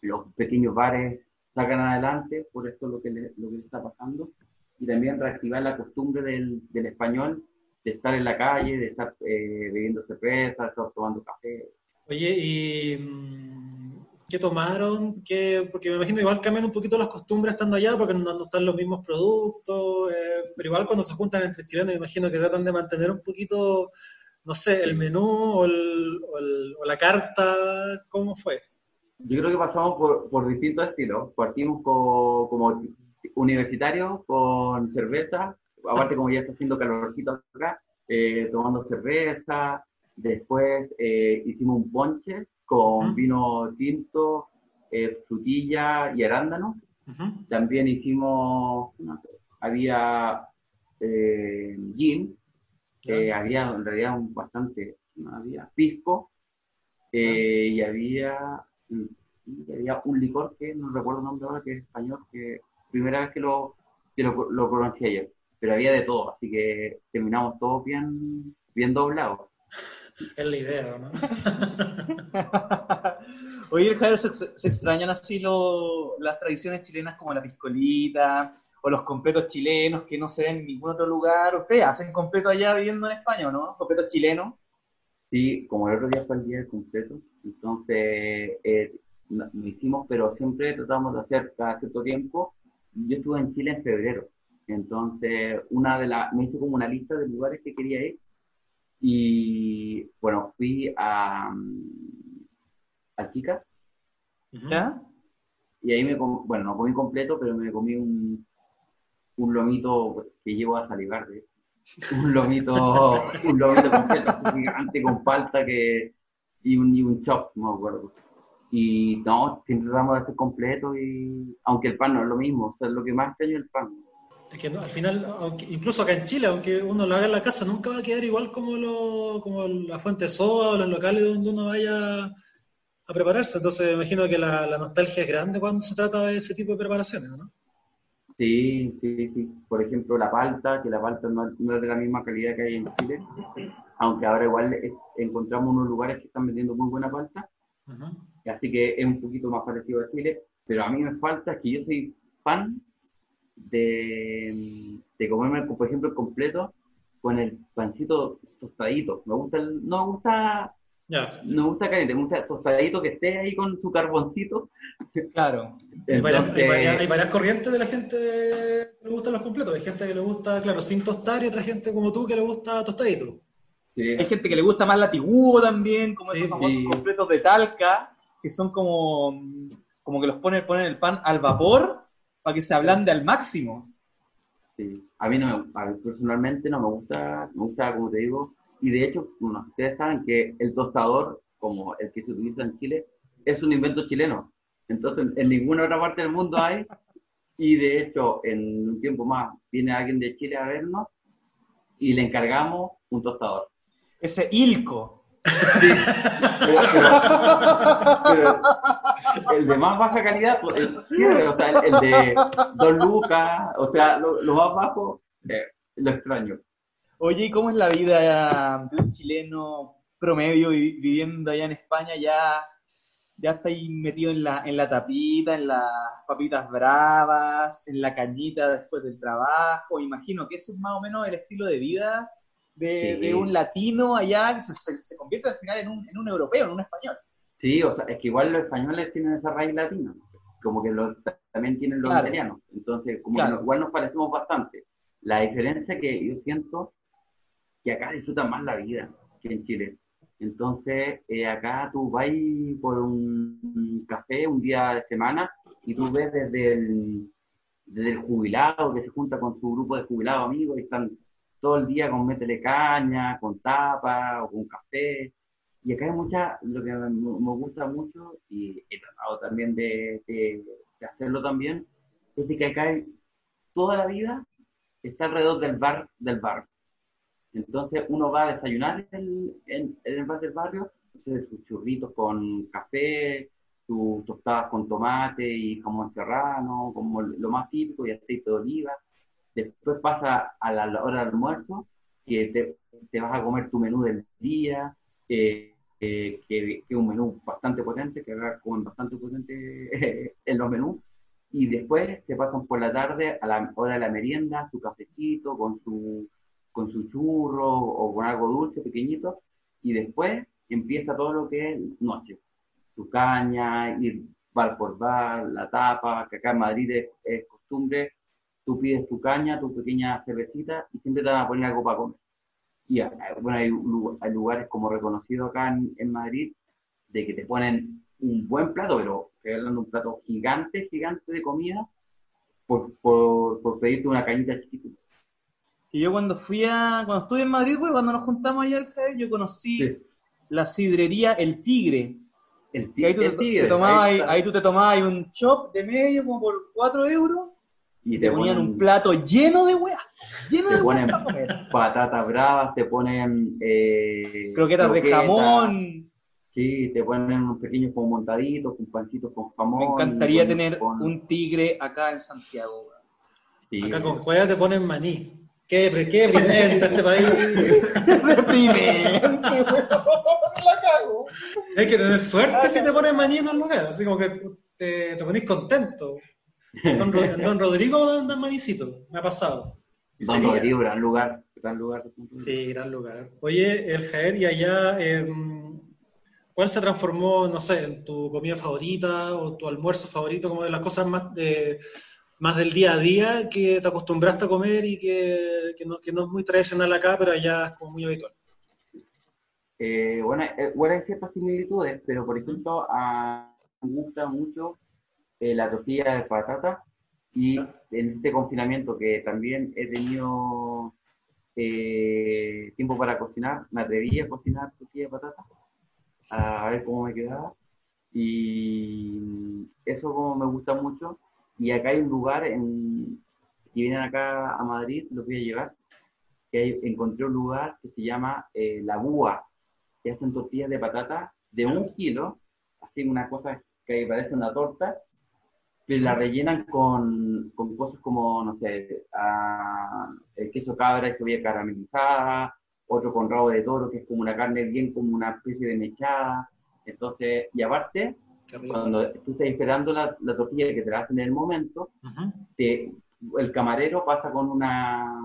los pequeños bares sacan adelante, por esto lo que le, lo que le está pasando, y también reactivar la costumbre del, español de estar en la calle, de estar eh, bebiendo cerveza, de estar tomando café. Oye, ¿y mm, qué tomaron? ¿Qué, porque me imagino igual cambian un poquito las costumbres estando allá, porque no, no están los mismos productos, eh, pero igual cuando se juntan entre chilenos, me imagino que tratan de mantener un poquito, no sé, el menú o, el- o el- o la carta, ¿cómo fue? Yo creo que pasamos por, por distintos estilos. Partimos co- como universitarios con cerveza, aparte como ya está haciendo calorcito acá, eh, tomando cerveza. Después eh, hicimos un ponche con vino tinto, eh, frutilla y arándano. También hicimos, no sé, había gin, había en realidad un bastante, no, había pisco, eh, y había, mm, y había un licor que no recuerdo el nombre ahora, que es español, que primera vez que lo, que lo, lo pronuncié ayer, pero había de todo, así que terminamos todos bien, bien doblados. Es la idea, ¿no? Oye, el Javier, ¿se, se extrañan así lo- las tradiciones chilenas como la piscolita o los completos chilenos que no se ven en ningún otro lugar? ¿Ustedes hacen completo allá viviendo en España o no? ¿Completo chileno? Sí, como el otro día fue el día del completo, entonces eh, no- lo hicimos, pero siempre tratamos de hacer cada cierto tiempo. Yo estuve en Chile en febrero, entonces una de las, me hice como una lista de lugares que quería ir Y bueno, fui a, mm, a Kika ¿Ya? y ahí me bueno, no comí completo, pero me comí un, un lomito que llevo a salivar de un lomito, un lomito completo, gigante con palta que, y un, y un chop, no me acuerdo. Y no, siempre tratamos de hacer completo y aunque el pan no es lo mismo, o sea, lo que más extraño es el pan. Es que no, al final, incluso acá en Chile, aunque uno lo haga en la casa, nunca va a quedar igual como, lo, como la fuente soda o los locales donde uno vaya a prepararse. Entonces, me imagino que la, la nostalgia es grande cuando se trata de ese tipo de preparaciones, ¿no? Sí, sí, sí. Por ejemplo, la palta, que la palta no, no es de la misma calidad que hay en Chile, aunque ahora igual es- encontramos unos lugares que están vendiendo muy buena palta, así que es un poquito más parecido a Chile, pero a mí me falta que yo soy fan de, de comerme, por ejemplo, el completo con el pancito tostadito. Me gusta el- no me gusta, Ya. no me gusta caliente, me gusta tostadito que esté ahí con su carboncito. Claro. Hay varias, hay, varias, hay varias corrientes de la gente que le gustan los completos. Hay gente que le gusta, claro, sin tostar y otra gente como tú que le gusta tostadito. sí. Hay gente que le gusta más la tiguo también, como Sí, esos famosos sí. completos de talca, que son como, como que los ponen, ponen el pan al vapor para que se ablande al máximo. Sí, a mí, no me, a mí personalmente no me gusta, me gusta, como te digo, y de hecho, bueno, ustedes saben que el tostador, como el que se utiliza en Chile, es un invento chileno. Entonces, en ninguna otra parte del mundo hay, y de hecho, en un tiempo más viene alguien de Chile a vernos y le encargamos un tostador. Ese ilco. Pero, pero- pero el de más baja calidad, pues, el, o sea, el, el de Don Lucas, o sea, lo, lo más bajo, eh, lo extraño. Oye, ¿y cómo es la vida de un chileno promedio vi- viviendo allá en España? Ya, ya está ahí metido en la, en la tapita, en las papitas bravas, en la cañita después del trabajo. Imagino que ese es más o menos el estilo de vida de, Sí. de un latino allá, que se, se- se convierte al final en un, en un europeo, en un español. Sí, o sea, es que igual los españoles tienen esa raíz latina, como que los, también tienen los Claro. italianos, entonces como Claro. que igual nos parecemos bastante. La diferencia que yo siento que acá disfrutan más la vida que en Chile. Entonces, eh, acá tú vas por un, café un día de semana y tú ves desde el, desde el jubilado que se junta con su grupo de jubilados amigos y están todo el día con métele caña, con tapa o con café. Y acá hay mucha, lo que me, gusta mucho, y he tratado también de, de- hacerlo también, es que acá hay, toda la vida está alrededor del bar del bar. Entonces uno va a desayunar en, en- en el bar del barrio, entonces sus churritos con café, sus tostadas con tomate y jamón serrano, como lo más típico, y aceite de oliva. Después pasa a la hora del almuerzo, que te, te vas a comer tu menú del día, eh, eh, que, es un menú bastante potente, que acá comen bastante potente en los menús. Y después te pasan por la tarde a la hora de la merienda, su cafecito con su, con su churro o con algo dulce pequeñito. Y después empieza todo lo que es noche. Su caña, ir bar por bar, la tapa, que acá en Madrid es, es costumbre tú pides tu caña, tu pequeña cervecita y siempre te van a poner algo para comer. Y ah, bueno, hay, hay lugares como reconocidos acá en, en Madrid de que te ponen un buen plato, pero estoy hablando de un plato gigante, gigante de comida por, por, por pedirte una cañita chiquitita. Y yo cuando fui a, cuando estuve en Madrid, güey, cuando nos juntamos allá al Javier, yo conocí Sí. la sidrería El Tigre. El, Y ahí tú, el te, tigre, te tomabas, ahí tú te tomabas un chop de medio como por 4 euros y te ponían ponen- un plato lleno de weas, lleno te de weas ponen patatas bravas, te ponen eh, Croquetas de jamón. Sí, te ponen unos pequeños como montaditos, con pancitos con jamón. Me encantaría con- tener con- un tigre acá en Santiago. weón. sí. Acá con cueva te ponen maní. Qué, qué deprimente este país. Deprimente. La cago. Hay que tener suerte si te ponen maní en un lugar. Así como que te, te ponís contento. Don, Don Rodrigo dan manicito. Me ha pasado. Y Don sería. Rodrigo, gran lugar, gran lugar. Sí, gran lugar. Oye, el Jaer, y allá, eh, ¿cuál se transformó, no sé, en tu comida favorita o tu almuerzo favorito, como de las cosas más, de, más del día a día que te acostumbraste a comer y que, que no, que no es muy tradicional acá, pero allá es como muy habitual? Eh, bueno, eh, bueno, hay ciertas similitudes, pero por ejemplo, a, me gusta mucho eh, la tortilla de patata y en este confinamiento que también he tenido eh, tiempo para cocinar, me atreví a cocinar tortilla de patata, a ver cómo me quedaba. Y eso como me gusta mucho. Y acá hay un lugar, en, si vienen acá a Madrid, los voy a llevar, que hay- encontré un lugar que se llama eh, La Búa, que hacen tortillas de patata de un kilo, así una cosa que parece una torta, pero la rellenan con, con cosas como, no sé, ah, el queso cabra y cebolla caramelizada, otro con rabo de toro, que es como una carne bien como una especie de mechada. Entonces, y aparte. Cuando tú estás esperando la, la tortilla que te la hacen en el momento, te- el camarero pasa con una,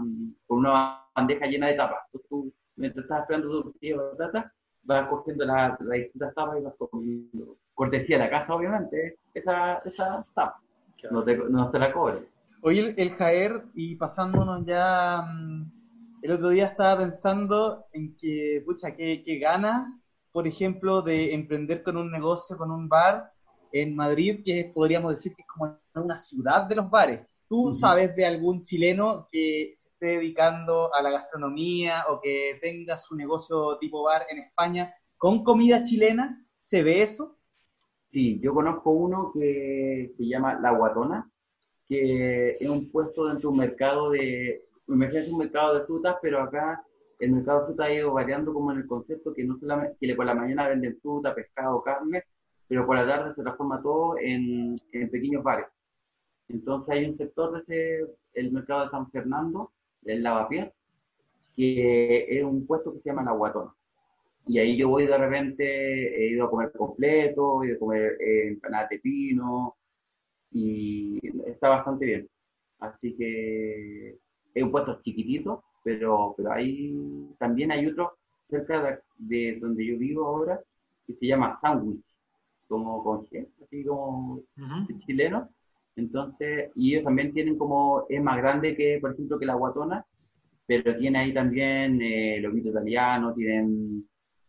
con una bandeja llena de tapas. Tú, mientras estás esperando tu tortilla de patata, vas cogiendo la- las distintas tapas y vas comiendo. Cortesía de la casa, obviamente, esa, esa tapa. No te, no te la cobres. Oye, el, el Jaer, y pasándonos ya, mm, el otro día estaba pensando en que, pucha, qué, qué gana, por ejemplo, de emprender con un negocio, con un bar en Madrid, que podríamos decir que es como una ciudad de los bares. ¿Tú sabes de algún chileno que se esté dedicando a la gastronomía o que tenga su negocio tipo bar en España con comida chilena? ¿Se ve eso? Sí, yo conozco uno que se llama La Guatona, que es un puesto dentro de un mercado de, imagínate un mercado de frutas, pero acá el mercado de frutas ha ido variando como en el concepto que no solamente, que por la mañana venden fruta, pescado, carne, pero por la tarde se transforma todo en, en pequeños bares. Entonces hay un sector de ese, el mercado de San Fernando, el lavapiés, que es un puesto que se llama La Guatona. Y ahí yo voy de repente, he ido a comer completo, he ido a comer eh, empanadas de pino, y está bastante bien. Así que es un puesto chiquitito, pero, pero ahí también hay otro cerca de, de donde yo vivo ahora, que se llama Sandwich, como con G, así como Ujú. chileno. Entonces, y ellos también tienen como, es más grande que, por ejemplo, que la guatona, pero tiene ahí también eh, lomito italiano, tienen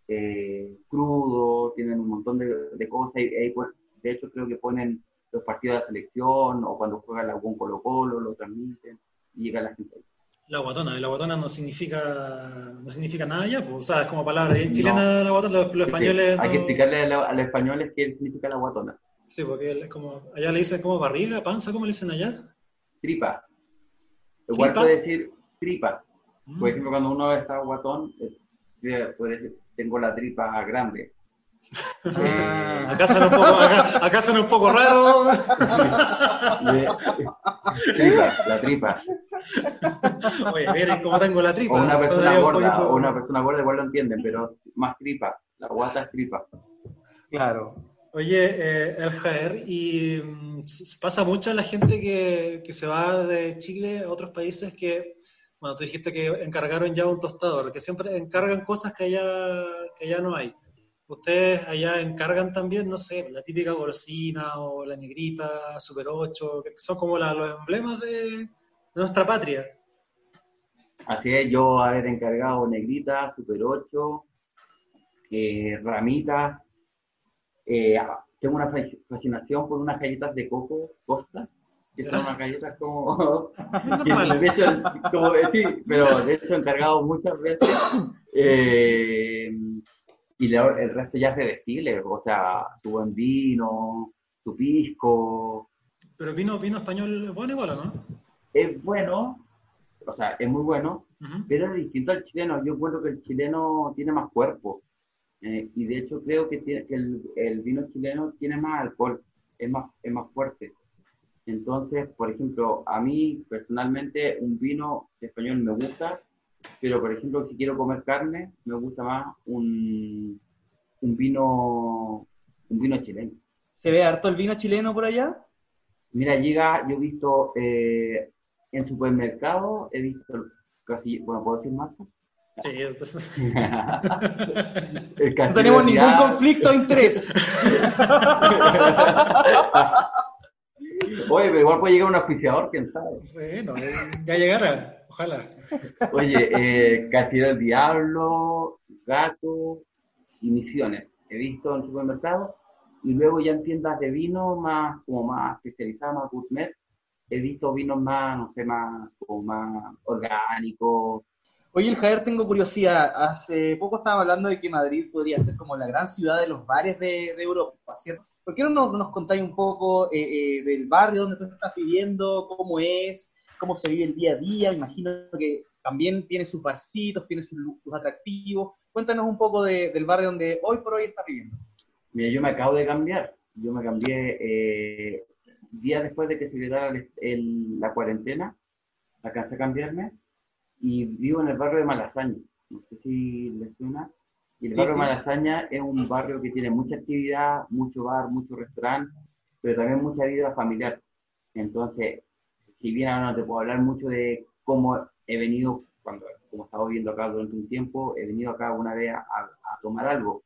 eh, crudo, tienen un montón de, de cosas. Y, pues, de hecho, creo que ponen los partidos de la selección o cuando juega algún Colo Colo, lo transmiten y llega la gente. La guatona, la guatona no significa, no significa nada ya, pues, o sea, es como palabra bien chilena la guatona, los, los españoles Hay que no- explicarle a, la- a los españoles qué significa la guatona. Sí, porque es como, allá le dicen como barriga, panza, ¿cómo le dicen allá? Tripa. Igual puede decir tripa. Mm. Por ejemplo, cuando uno está guatón, puede decir, tengo la tripa grande. Ah. Acá suena un poco, acá, acá suena un poco raro. tripa, la tripa. Oye, miren cómo tengo la tripa. O una persona gorda, poquito- o una persona gorda igual lo entienden, pero más tripa. La guata es tripa. Claro. Oye, eh, el Jaer, y mm, pasa mucho a la gente que, que se va de Chile a otros países que, bueno, tú dijiste que encargaron ya un tostador, que siempre encargan cosas que allá, que allá no hay. ¿Ustedes allá encargan también, no sé, la típica golosina o la negrita, Super 8, que son como la- los emblemas de, de nuestra patria? Así es, yo haber encargado negrita, super 8, eh, ramitas. eh, tengo una fa- fascinación por unas galletas de coco Costa, que son unas galletas como que de hecho, como sí, pero de hecho he encargado muchas veces eh, y la- el resto ya se destile, o sea, tu buen vino, tu pisco, Pero vino, vino español bueno igual, ¿o ¿no? es bueno, o sea, es muy bueno, pero es distinto al chileno. Yo encuentro que el chileno tiene más cuerpo eh, y de hecho creo que, tiene- que el, el vino chileno tiene más alcohol, es más, es más fuerte. Entonces, por ejemplo, a mí personalmente un vino español me gusta, pero por ejemplo, si quiero comer carne, me gusta más un, un vino un vino chileno. ¿Se ve harto el vino chileno por allá? Mira, llega, yo he visto eh, en supermercado, he visto casi, bueno, ¿puedo decir marca? Sí, entonces- No tenemos ningún conflicto de interés. Oye, pero igual puede llegar un auspiciador, quién sabe. Bueno, eh, ya llegará, ojalá. Oye, eh, Casino del Diablo, Gato, y Misiones. He visto en supermercados y luego ya en tiendas de vino más, como más especializadas, más gourmet, he visto vinos más, no sé, más, como más orgánicos. Oye, el Javier, tengo curiosidad. Hace poco estaba hablando de que Madrid podría ser como la gran ciudad de los bares de, de Europa, ¿cierto? ¿Por qué no nos, nos contáis un poco eh, eh, del barrio donde tú estás viviendo, cómo es, cómo se vive el día a día? Imagino que también tiene sus barcitos, tiene sus, sus atractivos. Cuéntanos un poco de- del barrio donde hoy por hoy estás viviendo. Mira, yo me acabo de cambiar. Yo me cambié eh, días después de que se liberara el- el- la cuarentena. Alcancé a cambiarme y vivo en el barrio de Malasaña. No sé si les suena. Y el Sí, barrio sí. de Malasaña es un barrio que tiene mucha actividad, mucho bar, mucho restaurante, pero también mucha vida familiar. Entonces, si bien ahora no te puedo hablar mucho de cómo he venido, cuando como estaba viviendo acá durante un tiempo, he venido acá una vez a, a tomar algo,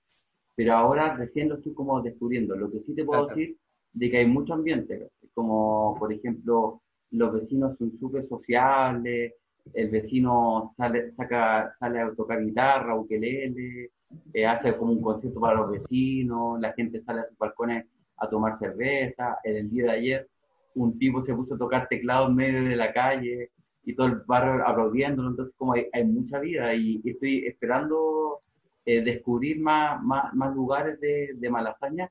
pero ahora recién lo estoy como descubriendo. Lo que sí te puedo decir de que hay mucho ambiente, como por ejemplo los vecinos son súper sociables, el vecino sale, saca, sale a tocar guitarra, ukelele, eh, hace como un concierto para los vecinos, la gente sale a sus balcones a tomar cerveza. En el día de ayer un tipo se puso a tocar teclado en medio de la calle y todo el barrio aplaudiéndolo, entonces como hay, hay mucha vida y, y estoy esperando eh, descubrir más, más, más lugares de, de Malasaña,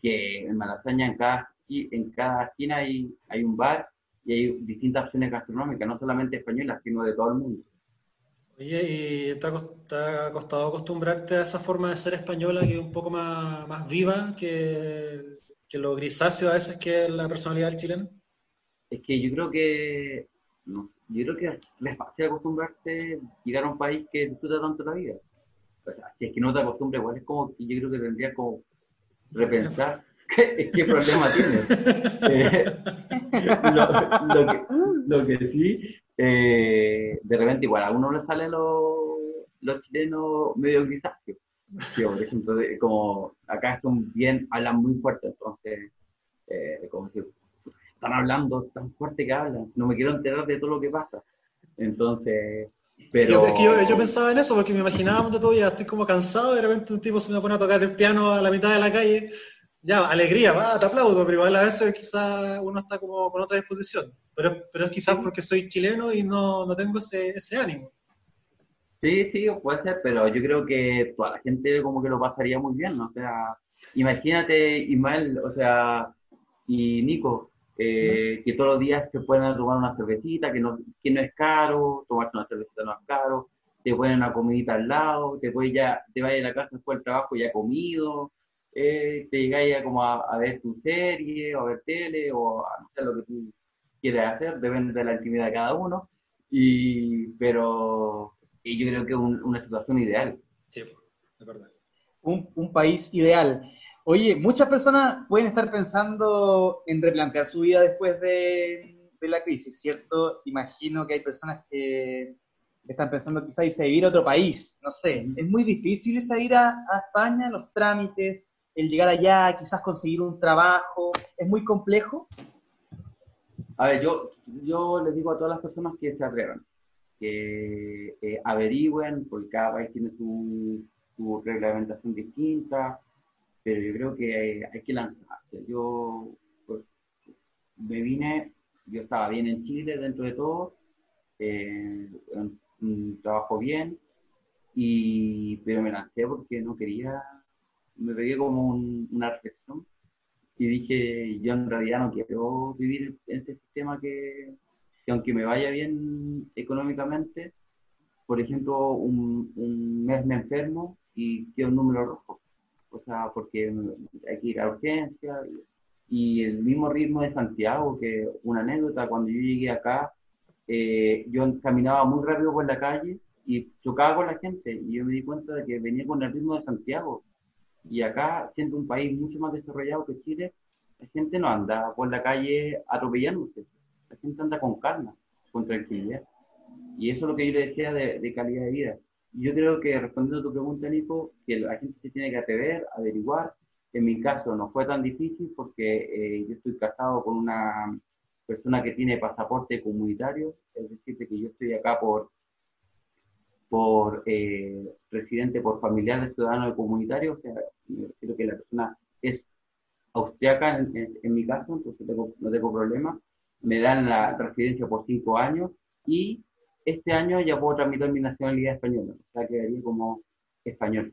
que en Malasaña en cada, en cada esquina hay, hay un bar y hay distintas opciones gastronómicas, no solamente españolas, sino de todo el mundo. Oye, ¿y te ha costado acostumbrarte a esa forma de ser española que es un poco más, más viva que, que lo grisáceo a veces que es la personalidad del chileno? Es que yo creo que, no, yo creo que es fácil acostumbrarse, llegar a un país que disfruta tanto la vida. O sea, si es que no te acostumbras, igual es como que yo creo que tendrías como repensar qué, qué problema tienes. Eh, lo, lo que, lo que sí, eh, de repente igual a uno le salen los, los chilenos medio grisáceos. Sí, por ejemplo, de- como acá son bien, hablan muy fuerte, entonces, eh, como si están hablando tan fuerte que hablan, no me quiero enterar de todo lo que pasa. Entonces, pero... Yo, es que yo, yo pensaba en eso porque me imaginaba de todo, ya estoy como cansado, de repente un tipo se me pone a tocar el piano a la mitad de la calle, ya, alegría, va, te aplaudo, pero igual a veces quizás uno está como con otra disposición. Pero, pero es quizás porque soy chileno y no, no tengo ese, ese ánimo. Sí, sí, puede ser, pero yo creo que toda la gente como que lo pasaría muy bien, ¿no? O sea, imagínate Ismael, o sea, y Nico, eh, que todos los días se pueden tomar una cervecita, que no, que no es caro, tomarse una cervecita no es caro, te ponen una comidita al lado, te puedes ya, te vas a la casa después del trabajo ya comido, eh, te llegáis ya como a, a ver tu serie, o a ver tele, o a sé lo que tú quieras hacer, depende de la intimidad de cada uno, y, pero y yo creo que es un- una situación ideal. Sí, de verdad. un, un país ideal. Oye, muchas personas pueden estar pensando en replantear su vida después de, de la crisis, ¿cierto? Imagino que hay personas que están pensando quizá irse a vivir a otro país, no sé. Es muy difícil irse a ir a, a España, los trámites, el llegar allá, quizás conseguir un trabajo, es muy complejo. A ver, yo, yo les digo a todas las personas que se atrevan, que eh, averigüen, porque cada país tiene su, su reglamentación distinta, pero yo creo que hay, hay que lanzarse. Yo pues, me vine, yo estaba bien en Chile dentro de todo, eh, trabajo bien, y, pero me lancé porque no quería, me pegué como un- una reflexión y dije, yo en realidad no quiero vivir en este sistema que, que aunque me vaya bien económicamente, por ejemplo, un, mes me enfermo y quedo un número rojo. O sea, porque hay que ir a urgencia. Y, y el mismo ritmo de Santiago, que una anécdota, cuando yo llegué acá, eh, yo caminaba muy rápido por la calle y chocaba con la gente. Y yo me di cuenta de que venía con el ritmo de Santiago. Y acá, siendo un país mucho más desarrollado que Chile, la gente no anda por la calle atropellándose. La gente anda con calma, con tranquilidad. Y eso es lo que yo le decía de, de calidad de vida. Yo creo que respondiendo a tu pregunta, Nico, que la gente se tiene que atrever, averiguar. En mi caso no fue tan difícil porque eh, yo estoy casado con una persona que tiene pasaporte comunitario, es decir, de que yo estoy acá por por eh, residente, por familiar de ciudadano de comunitario, o sea, refiero que la persona es austriaca en, en- en mi caso, entonces tengo- no tengo problema. Me dan la residencia por cinco años y este año ya puedo tramitar mi nacionalidad española, o sea, quedaría como español.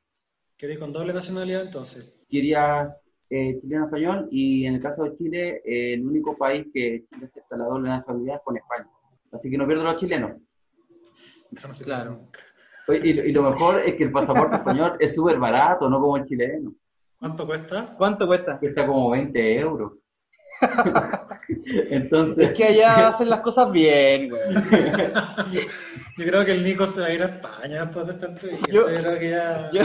¿Queréis con doble nacionalidad entonces? Quería eh, chileno español y en el caso de Chile, eh, el único país que Chile acepta la doble nacionalidad es con España. Así que no pierdo los chilenos. Eso no se Claro. Oye, Y, y lo mejor es que el pasaporte español es súper barato, no como el chileno. ¿Cuánto cuesta? ¿Cuánto cuesta? Cuesta como 20 euros. Entonces, Es que allá hacen las cosas bien, güey. Yo creo que el Nico se va a ir a España después de esta entrevista. Yo- Yo creo que ya... Yo,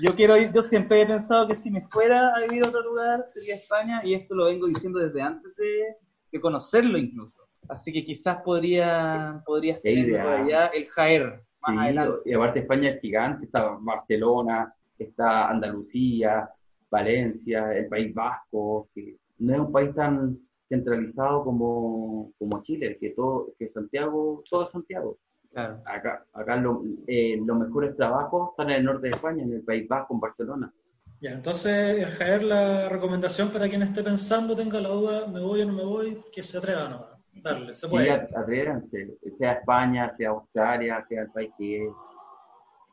yo quiero ir, yo siempre he pensado que si me fuera a vivir a otro lugar sería España y esto lo vengo diciendo desde antes de, de conocerlo incluso. Así que quizás podría, podría estar idea. por allá el Jaer más sí, adelante. y aparte España es gigante, está Barcelona, está Andalucía, Valencia, el País Vasco, que no es un país tan centralizado como, como Chile, que todo, que Santiago, todo es Santiago. Claro. Acá, acá lo- eh, los mejores trabajos están en el norte de España, en el País Vasco, en Barcelona. Ya, entonces, Javier, la recomendación para quien esté pensando, tenga la duda, me voy o no me voy, que se atreva nomás. Darle, se Sí, puede. at- atrévanse, sea España, sea Australia, sea el país que es,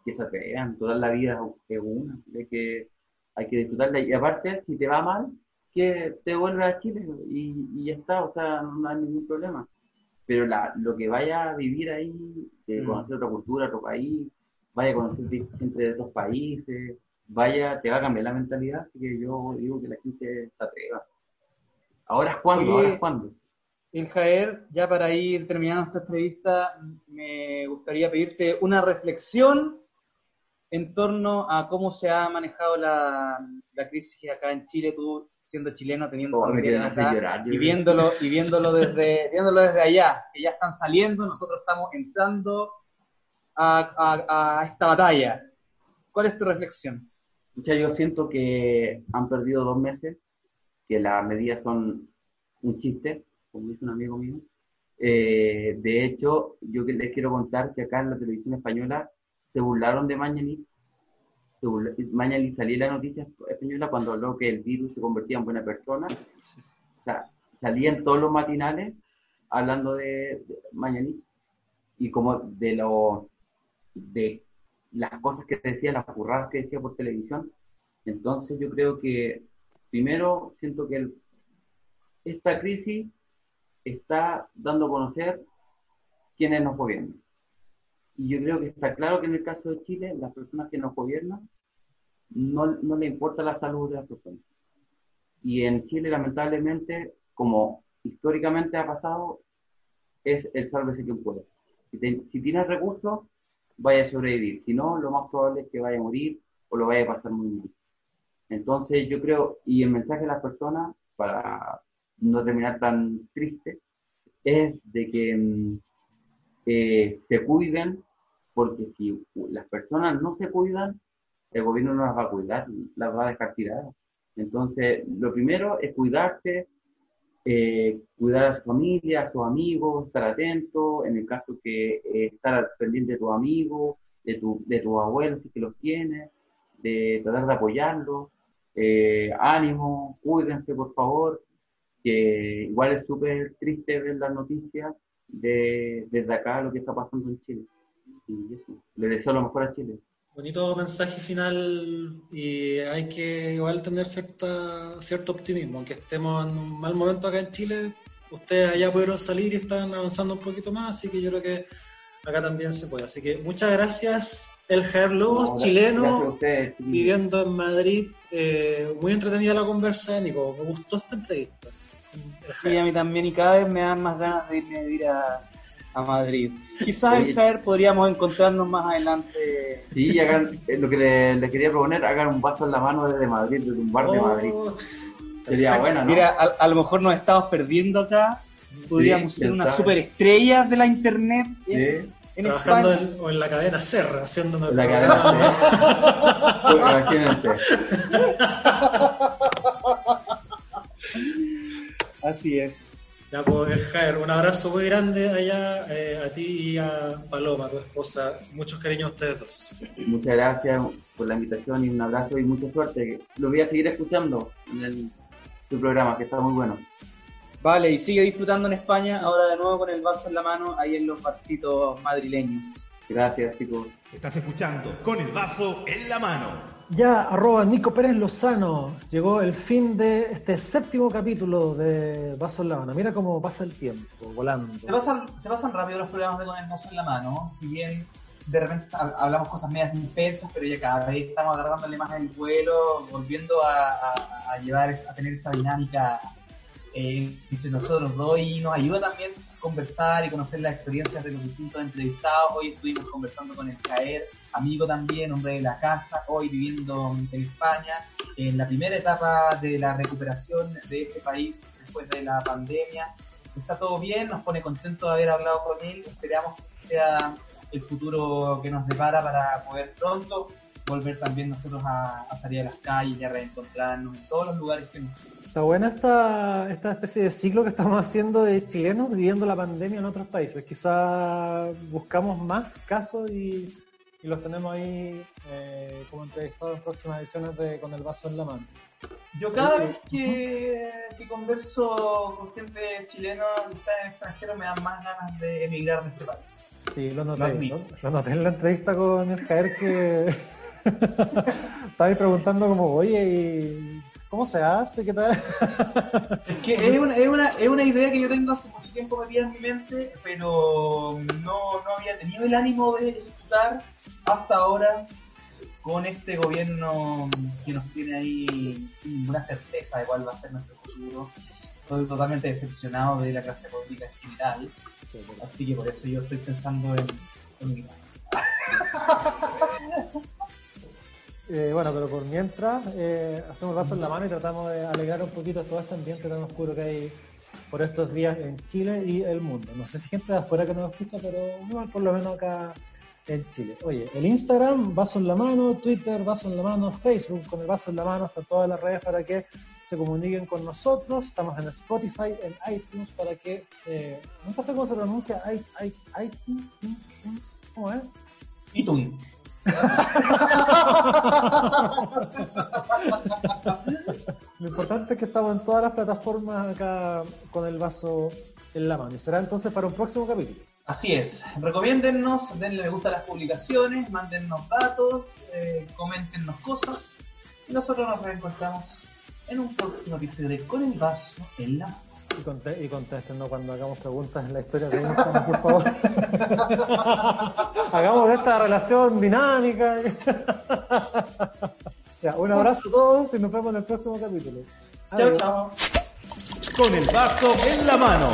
que se atrevan, toda la vida es una, de que hay que disfrutarla. Y aparte, si te va mal, que te vuelvas a Chile y, y ya está, o sea, no hay ningún problema. Pero la, lo que vaya a vivir ahí, de Mm. conocer otra cultura, otro país, vaya a conocer gente de otros países, vaya, te va a cambiar la mentalidad, así que yo digo que la gente se atreva. Ahora es cuando, ahora es cuando. El Jaer, ya para ir terminando esta entrevista, me gustaría pedirte una reflexión en torno a cómo se ha manejado la, la crisis acá en Chile, tú siendo chileno, teniendo Oh, acá, llorar, yo y viéndolo, y viéndolo desde, viéndolo desde allá, que ya están saliendo, nosotros estamos entrando a, a- a esta batalla. ¿Cuál es tu reflexión? Pucha, yo siento que han perdido dos meses, que las medidas son un chiste, como dice un amigo mío. Eh, de hecho, yo les quiero contar que acá en la televisión española se burlaron de Mañalich. Se burla- Mañalich salía en la noticia española cuando habló que el virus se convertía en buena persona. O sea, salían todos los matinales hablando de, de Mañalich y como de lo de las cosas que decía, las burradas que decía por televisión. Entonces yo creo que primero siento que el- esta crisis está dando a conocer quiénes nos gobiernan. Y yo creo que está claro que en el caso de Chile, las personas que nos gobiernan no, le importa la salud de las personas. Y en Chile, lamentablemente, como históricamente ha pasado, es el sálvese quien pueda. Si, te- si tienes recursos, vaya a sobrevivir. Si no, lo más probable es que vaya a morir o lo vaya a pasar muy mal. Entonces, yo creo, y el mensaje a las personas, para no terminar tan triste, es de que mm, eh, se cuiden, porque si las personas no se cuidan, el gobierno no las va a cuidar, las va a dejar tiradas. Entonces, lo primero es cuidarse, eh, cuidar a su familia, a sus amigos, estar atento, en el caso que eh, estar pendiente de tus amigos, de tu, de tus abuelos, si que los tienes, de tratar de apoyarlos, eh, ánimo, cuídense por favor, que igual es súper triste ver las noticias de, desde acá lo que está pasando en Chile. Y eso, le deseo lo mejor a Chile. Bonito mensaje final y hay que igual tener cierta, cierto optimismo, aunque estemos en un mal momento acá en Chile, ustedes allá pudieron salir y están avanzando un poquito más, así que yo creo que acá también se puede. Así que muchas gracias, El Javier Lobos, No, chileno, ustedes, viviendo en Madrid. Eh, muy entretenida la conversa, Nico, me gustó esta entrevista. Sí, a mí también, y cada vez me dan más ganas de irme a vivir a, a Madrid. Quizás en Jaer podríamos encontrarnos más adelante. Sí, hagan, eh, lo que le, le quería proponer, hagan un vaso en la mano desde Madrid, desde un bar de Oh, Madrid. Sería perfecto. bueno, ¿no? Mira, a, a lo mejor nos estamos perdiendo acá. Podríamos Sí, ser unas sabe. superestrellas de la internet en, Sí. en Trabajando España. en, o en la cadena Serra, haciendo una La cadena. Imagínense. Así es. Ya, pues, Jair, un abrazo muy grande allá eh, a ti y a Paloma, tu esposa. Muchos cariños a ustedes dos. Muchas gracias por la invitación y un abrazo y mucha suerte. Lo voy a seguir escuchando en el, tu programa, que está muy bueno. Vale, y sigue disfrutando en España, ahora de nuevo con el vaso en la mano, ahí en los barcitos madrileños. Gracias, chicos. Estás escuchando con el vaso en la mano. Ya, arroba Nico Pérez Lozano. Llegó el fin de este séptimo capítulo de Vaso en la Mano. Mira cómo pasa el tiempo, volando. Se pasan, se pasan rápido los programas de Con el Vaso en la Mano, si bien de repente hab- hablamos cosas medias dispersas, pero ya cada vez estamos agarrándole más el vuelo, volviendo a, llevar, a tener esa dinámica eh, entre nosotros dos y nos ayuda también conversar y conocer las experiencias de los distintos entrevistados. Hoy estuvimos conversando con el Caer, amigo también, hombre de la casa, hoy viviendo en España, en la primera etapa de la recuperación de ese país después de la pandemia. Está todo bien, nos pone contentos de haber hablado con él, esperamos que ese sea el futuro que nos depara para poder pronto volver también nosotros a, a salir a las calles y a reencontrarnos en todos los lugares que nos Está buena esta, esta especie de ciclo que estamos haciendo de chilenos viviendo la pandemia en otros países. Quizá buscamos más casos y, y los tenemos ahí eh, como entrevistados en próximas ediciones de Con el Vaso en la Mano. Yo cada vez que, que converso con gente chilena que está en el extranjero me dan más ganas de emigrar de este país. Sí, lo Lo noté. ¿no? Lo noté en la entrevista con el Jaer que estaba preguntando como, oye, ¿y ¿cómo se hace? ¿Qué tal? Es que es una, es, una, es una idea que yo tengo hace mucho tiempo metida en mi mente, pero no, no había tenido el ánimo de ejecutar hasta ahora con este gobierno que nos tiene ahí sin ninguna certeza de cuál va a ser nuestro futuro. Estoy totalmente decepcionado de la clase política en general, así que por eso yo estoy pensando en, en migrar. Eh, bueno, pero por mientras eh, hacemos vaso en la mano y tratamos de alegrar un poquito todo este ambiente tan oscuro que hay por estos días en Chile y el mundo. No sé si gente de afuera que nos escucha, pero por lo menos acá en Chile. Oye, el Instagram, vaso en la mano, Twitter, vaso en la mano, Facebook con el vaso en la mano, hasta todas las redes para que se comuniquen con nosotros. Estamos en Spotify, en iTunes, para que, eh, nunca sé cómo se pronuncia, iTunes, ¿cómo es? Tú, Lo importante es que estamos en todas las plataformas acá con el vaso en la mano. Y será entonces para un próximo capítulo. Así es, recomiéndennos, denle me gusta a las publicaciones, mándennos datos, eh, coméntenos cosas y nosotros nos reencontramos en un próximo episodio de Con el Vaso en la mano. Y, conté, y contéstenos cuando hagamos preguntas en la historia de Instagram, por favor. hagamos de esta relación dinámica. ya, un abrazo a todos y nos vemos en el próximo capítulo. Chao, chao. Con el vaso en la mano.